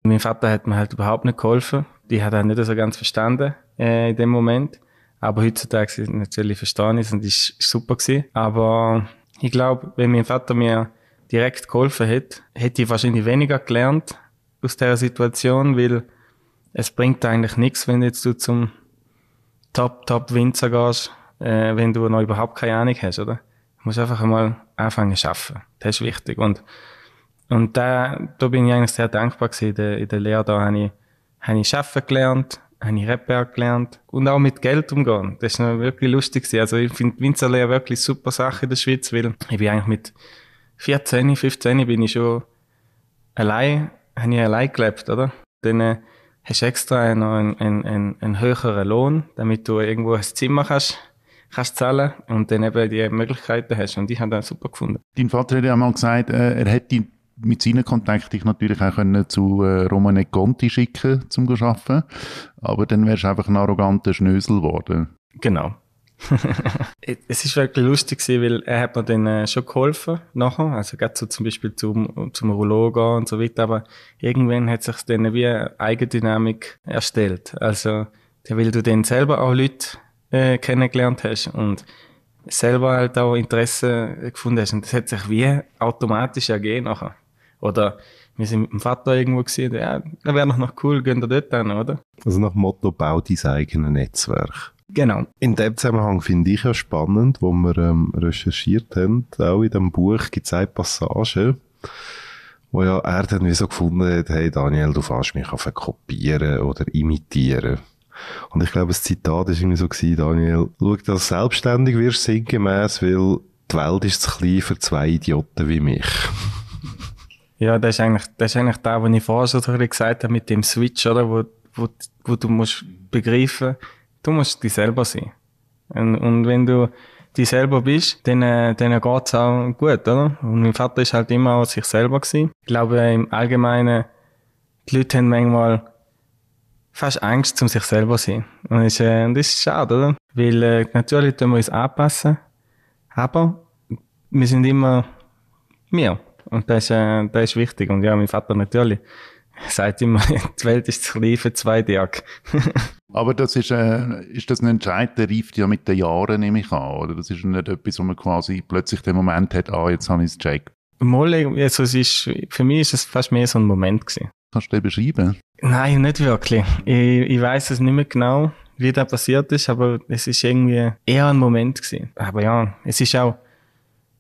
Mein Vater hat mir halt überhaupt nicht geholfen. Die hat er nicht so ganz verstanden äh, in dem Moment. Aber heutzutage natürlich verstehe ich es und ist super gewesen. Aber ich glaube, wenn mein Vater mir direkt geholfen hätte, hätte ich wahrscheinlich weniger gelernt aus dieser Situation, weil es bringt eigentlich nichts, wenn jetzt du zum Top, Top Winzer gehst, äh, wenn du noch überhaupt keine Ahnung hast, oder? Du musst einfach einmal anfangen zu arbeiten. Das ist wichtig. Und, und da, da bin ich eigentlich sehr dankbar gewesen. In der, in der Lehre da habe ich, habe ich arbeiten gelernt, habe ich Rapper gelernt und auch mit Geld umgehen. Das noch wirklich lustig. Also ich finde Winzerlehre wirklich super Sache in der Schweiz, weil ich bin eigentlich mit 14, 15 bin ich schon allein, habe ich allein gelebt, oder? Dann äh, hast du extra noch einen, einen, einen, einen höheren Lohn, damit du irgendwo ein Zimmer kannst, kannst zahlen und dann eben die Möglichkeiten hast. Und ich habe das super gefunden. Dein Vater hat ja mal gesagt, äh, er hätte mit seinen Kontakten dich natürlich auch können zu äh, Romane Conti schicken, zum zu arbeiten. Aber dann wärst du einfach ein arroganter Schnösel geworden. Genau. es ist wirklich lustig weil er hat mir dann äh, schon geholfen nachher, also gerade so zum Beispiel zum, zum Urologen und so weiter, aber irgendwann hat sich dann wie eine Eigendynamik erstellt. Also, weil du dann selber auch Leute äh, kennengelernt hast und selber halt auch Interesse gefunden hast und das hat sich wie automatisch ergeben nachher. Oder wir sind mit dem Vater irgendwo gesehen, ja, das wäre noch cool, gehen wir dort hin, oder? Also nach Motto, bau dein eigenes Netzwerk. Genau. In dem Zusammenhang finde ich ja spannend, wo wir ähm, recherchiert haben, auch in dem Buch gibt es eine Passage, wo ja er dann wie so gefunden hat, hey Daniel, du fährst mich auf kopieren oder imitieren. Und ich glaube, das Zitat ist irgendwie so gewesen, Daniel, schau, dass du selbstständig wirst, sinngemäß, weil die Welt ist zu klein für zwei Idioten wie mich. Ja, das ist eigentlich, das ist eigentlich da, was ich vorher so gesagt habe mit dem Switch, oder? Wo, wo, wo du musst begreifen, du musst dich selber sein. Und, und wenn du dich selber bist, dann, dann geht's auch gut, oder? Und mein Vater ist halt immer auch sich selber gewesen. Ich glaube, im Allgemeinen, die Leute haben manchmal fast Angst, um sich selber zu sein. Und das ist, äh, das ist schade, oder? Weil, äh, natürlich tun wir uns anpassen, aber wir sind immer wir. Und das ist, äh, das ist wichtig. Und ja, mein Vater natürlich sagt immer, die Welt ist zu klein für zwei Tage. Aber das ist, äh, ist das ein Entscheid, der reift ja mit den Jahren, nehme ich an, oder? Das ist nicht etwas, wo man quasi plötzlich den Moment hat, ah, jetzt habe ich es gecheckt. Mal, also es ist, für mich ist es fast mehr so ein Moment gewesen. Kannst du den beschreiben? Nein, nicht wirklich. Ich, ich weiß es nicht mehr genau, wie das passiert ist, aber es ist irgendwie eher ein Moment gewesen. Aber ja, es ist auch,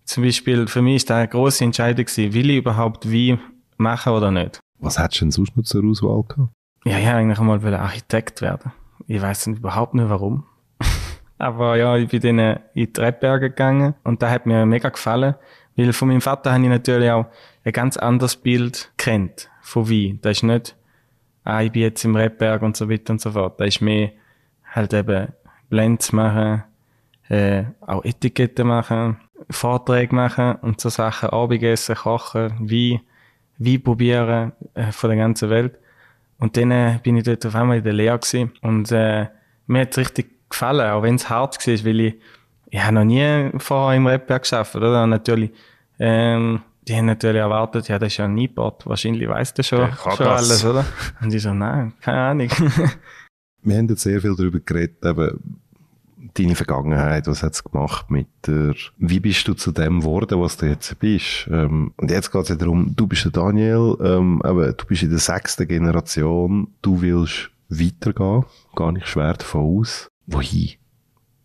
zum Beispiel, für mich ist das eine grosse Entscheidung gewesen, will ich überhaupt wie machen oder nicht. Was hättest du denn sonst noch zur Auswahl gehabt? Ja, ich wollte eigentlich einmal Architekt werden. Ich weiß überhaupt nicht warum. aber ja, ich bin dann in die Treppberge gegangen und da hat mir mega gefallen, weil von meinem Vater habe ich natürlich auch ein ganz anderes Bild kennt von wie. Das ist nicht, ah, ich bin jetzt im Rebberg und so weiter und so fort. Das ist mehr halt eben Blends machen, äh, auch Etiketten machen, Vorträge machen und so Sachen, Abendessen, kochen, wie wie probieren äh, von der ganzen Welt. Und dann äh, bin ich dort auf einmal in der Lehre gewesen. und äh, mir hat es richtig gefallen, auch wenn es hart war, weil ich, ich habe noch nie vorher im Rebberg geschafft, oder? Und natürlich, ähm, die haben natürlich erwartet, ja, das ist ja ein Nieport, wahrscheinlich weißt du schon, schon das. alles, oder? Und ich so, nein, keine Ahnung. Wir haben jetzt sehr viel darüber geredet, eben, deine Vergangenheit, was hat's gemacht mit der, wie bist du zu dem geworden, was du jetzt bist? Ähm, und jetzt geht's ja darum, du bist der Daniel, ähm, eben, du bist in der sechsten Generation, du willst weitergehen, gar nicht schwer davon aus. Wohin?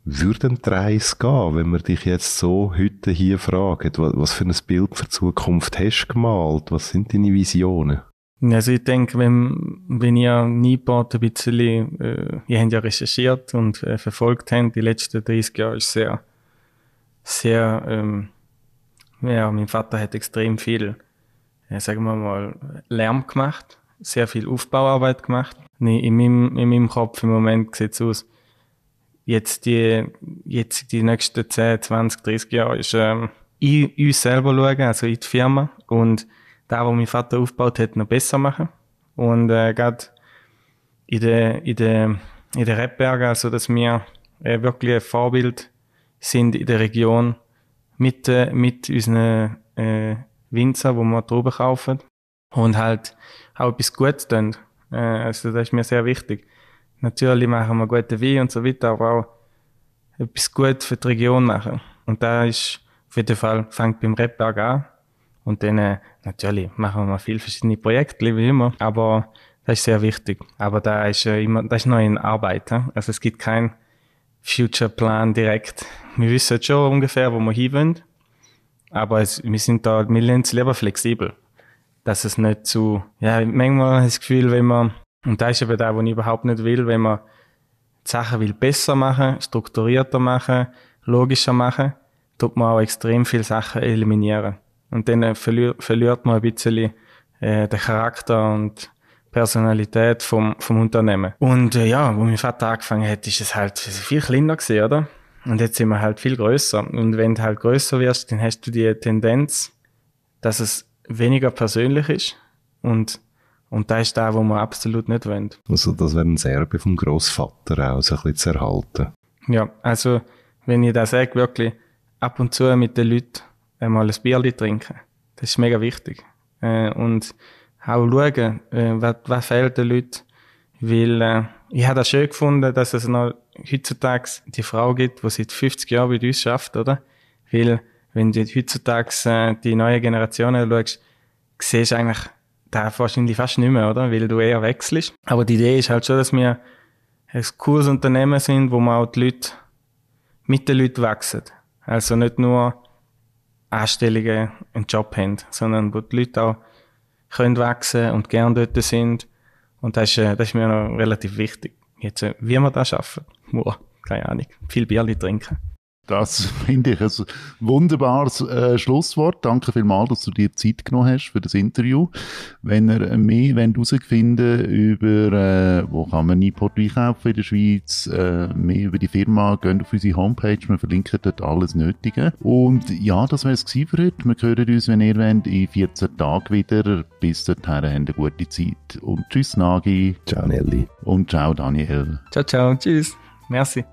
Würden die Reise gehen, wenn wir dich jetzt so heute hier fragen, was für ein Bild für die Zukunft hast du gemalt? Was sind deine Visionen? Also ich denke, wenn, wenn ihr Nieport ein bisschen, äh, ihr habt ja recherchiert und äh, verfolgt habt, die letzten 30 Jahre ist sehr, sehr, ähm, ja, mein Vater hat extrem viel, äh, sagen wir mal, Lärm gemacht, sehr viel Aufbauarbeit gemacht. Nee, in meinem, in meinem Kopf im Moment sieht es aus, jetzt die, jetzt die nächsten 10, 20, 30 Jahre ist, ähm, in uns selber schauen, also in die Firma und da, wo mein Vater aufgebaut hat, noch besser machen. Und äh, gerade in der, in der, in der Rebberge, also dass wir äh, wirklich ein Vorbild sind in der Region mit, äh, mit unseren äh, Winzer, wo wir drüber kaufen und halt auch etwas Gutes tun. Äh, also das ist mir sehr wichtig. Natürlich machen wir gute Wein und so weiter, aber auch etwas Gutes für die Region machen. Und da ist auf jeden Fall, fängt beim Rebberg an und dann, äh, natürlich, machen wir viele verschiedene Projekte, wie immer. Aber das ist sehr wichtig. Aber da ist äh, immer, das ist noch in Arbeit. Also es gibt keinen Future-Plan direkt. Wir wissen schon ungefähr, wo wir hin wollen. Aber es, wir sind da, wir lernen es lieber flexibel. Dass es nicht zu, ja, manchmal das Gefühl, wenn man, und das ist eben da, wo ich überhaupt nicht will, wenn man Sachen will besser machen, strukturierter machen, logischer machen, tut man auch extrem viele Sachen eliminieren. Und dann äh, verliert, man ein bisschen äh, den Charakter und Personalität vom, vom Unternehmen. Und äh, ja, wo mein Vater angefangen hat, ist es halt viel kleiner gewesen, oder? Und jetzt sind wir halt viel größer. Und wenn du halt größer wirst, dann hast du die Tendenz, dass es weniger persönlich ist. Und, und da ist da, wo man absolut nicht wollen. Also das wäre ein Serbe vom Großvater auch, so ein bisschen zu erhalten. Ja, also wenn ich das sage, wirklich ab und zu mit den Leuten einmal ein Bier trinken. Das ist mega wichtig. Äh, und auch schauen, äh, was, was fehlt den Leuten. Weil äh, ich habe das schön gefunden, dass es noch heutzutage die Frau gibt, die seit 50 Jahren bei uns schafft, oder? Weil, wenn du heutzutage äh, die neue Generationen schaust, siehst du eigentlich da wahrscheinlich fast nicht mehr, oder? Weil du eher wechselst. Aber die Idee ist halt schon, dass wir ein cooles Unternehmen sind, wo man auch die Leute mit den Leuten wachsen. Also nicht nur Anstellungen einen Job haben, sondern wo die Leute auch können wachsen und gern dort sind. Und das ist, äh, das ist mir noch relativ wichtig. Jetzt, äh, wie wir das schaffen, Boah, keine Ahnung. Viel Bier trinken. Das finde ich ein wunderbares äh, Schlusswort. Danke vielmals, dass du dir Zeit genommen hast für das Interview. Wenn ihr mehr herausfinden über, äh, wo kann man Niport einkaufen in der Schweiz, äh, mehr über die Firma, geht auf unsere Homepage, wir verlinken dort alles Nötige. Und ja, das wäre es für heute. Wir hören uns, wenn ihr wollt, in 14 Tagen wieder. Bis dahin habt eine gute Zeit. Und tschüss Nagi. Ciao Nelly. Und ciao Daniel. Ciao, ciao. Tschüss. Merci.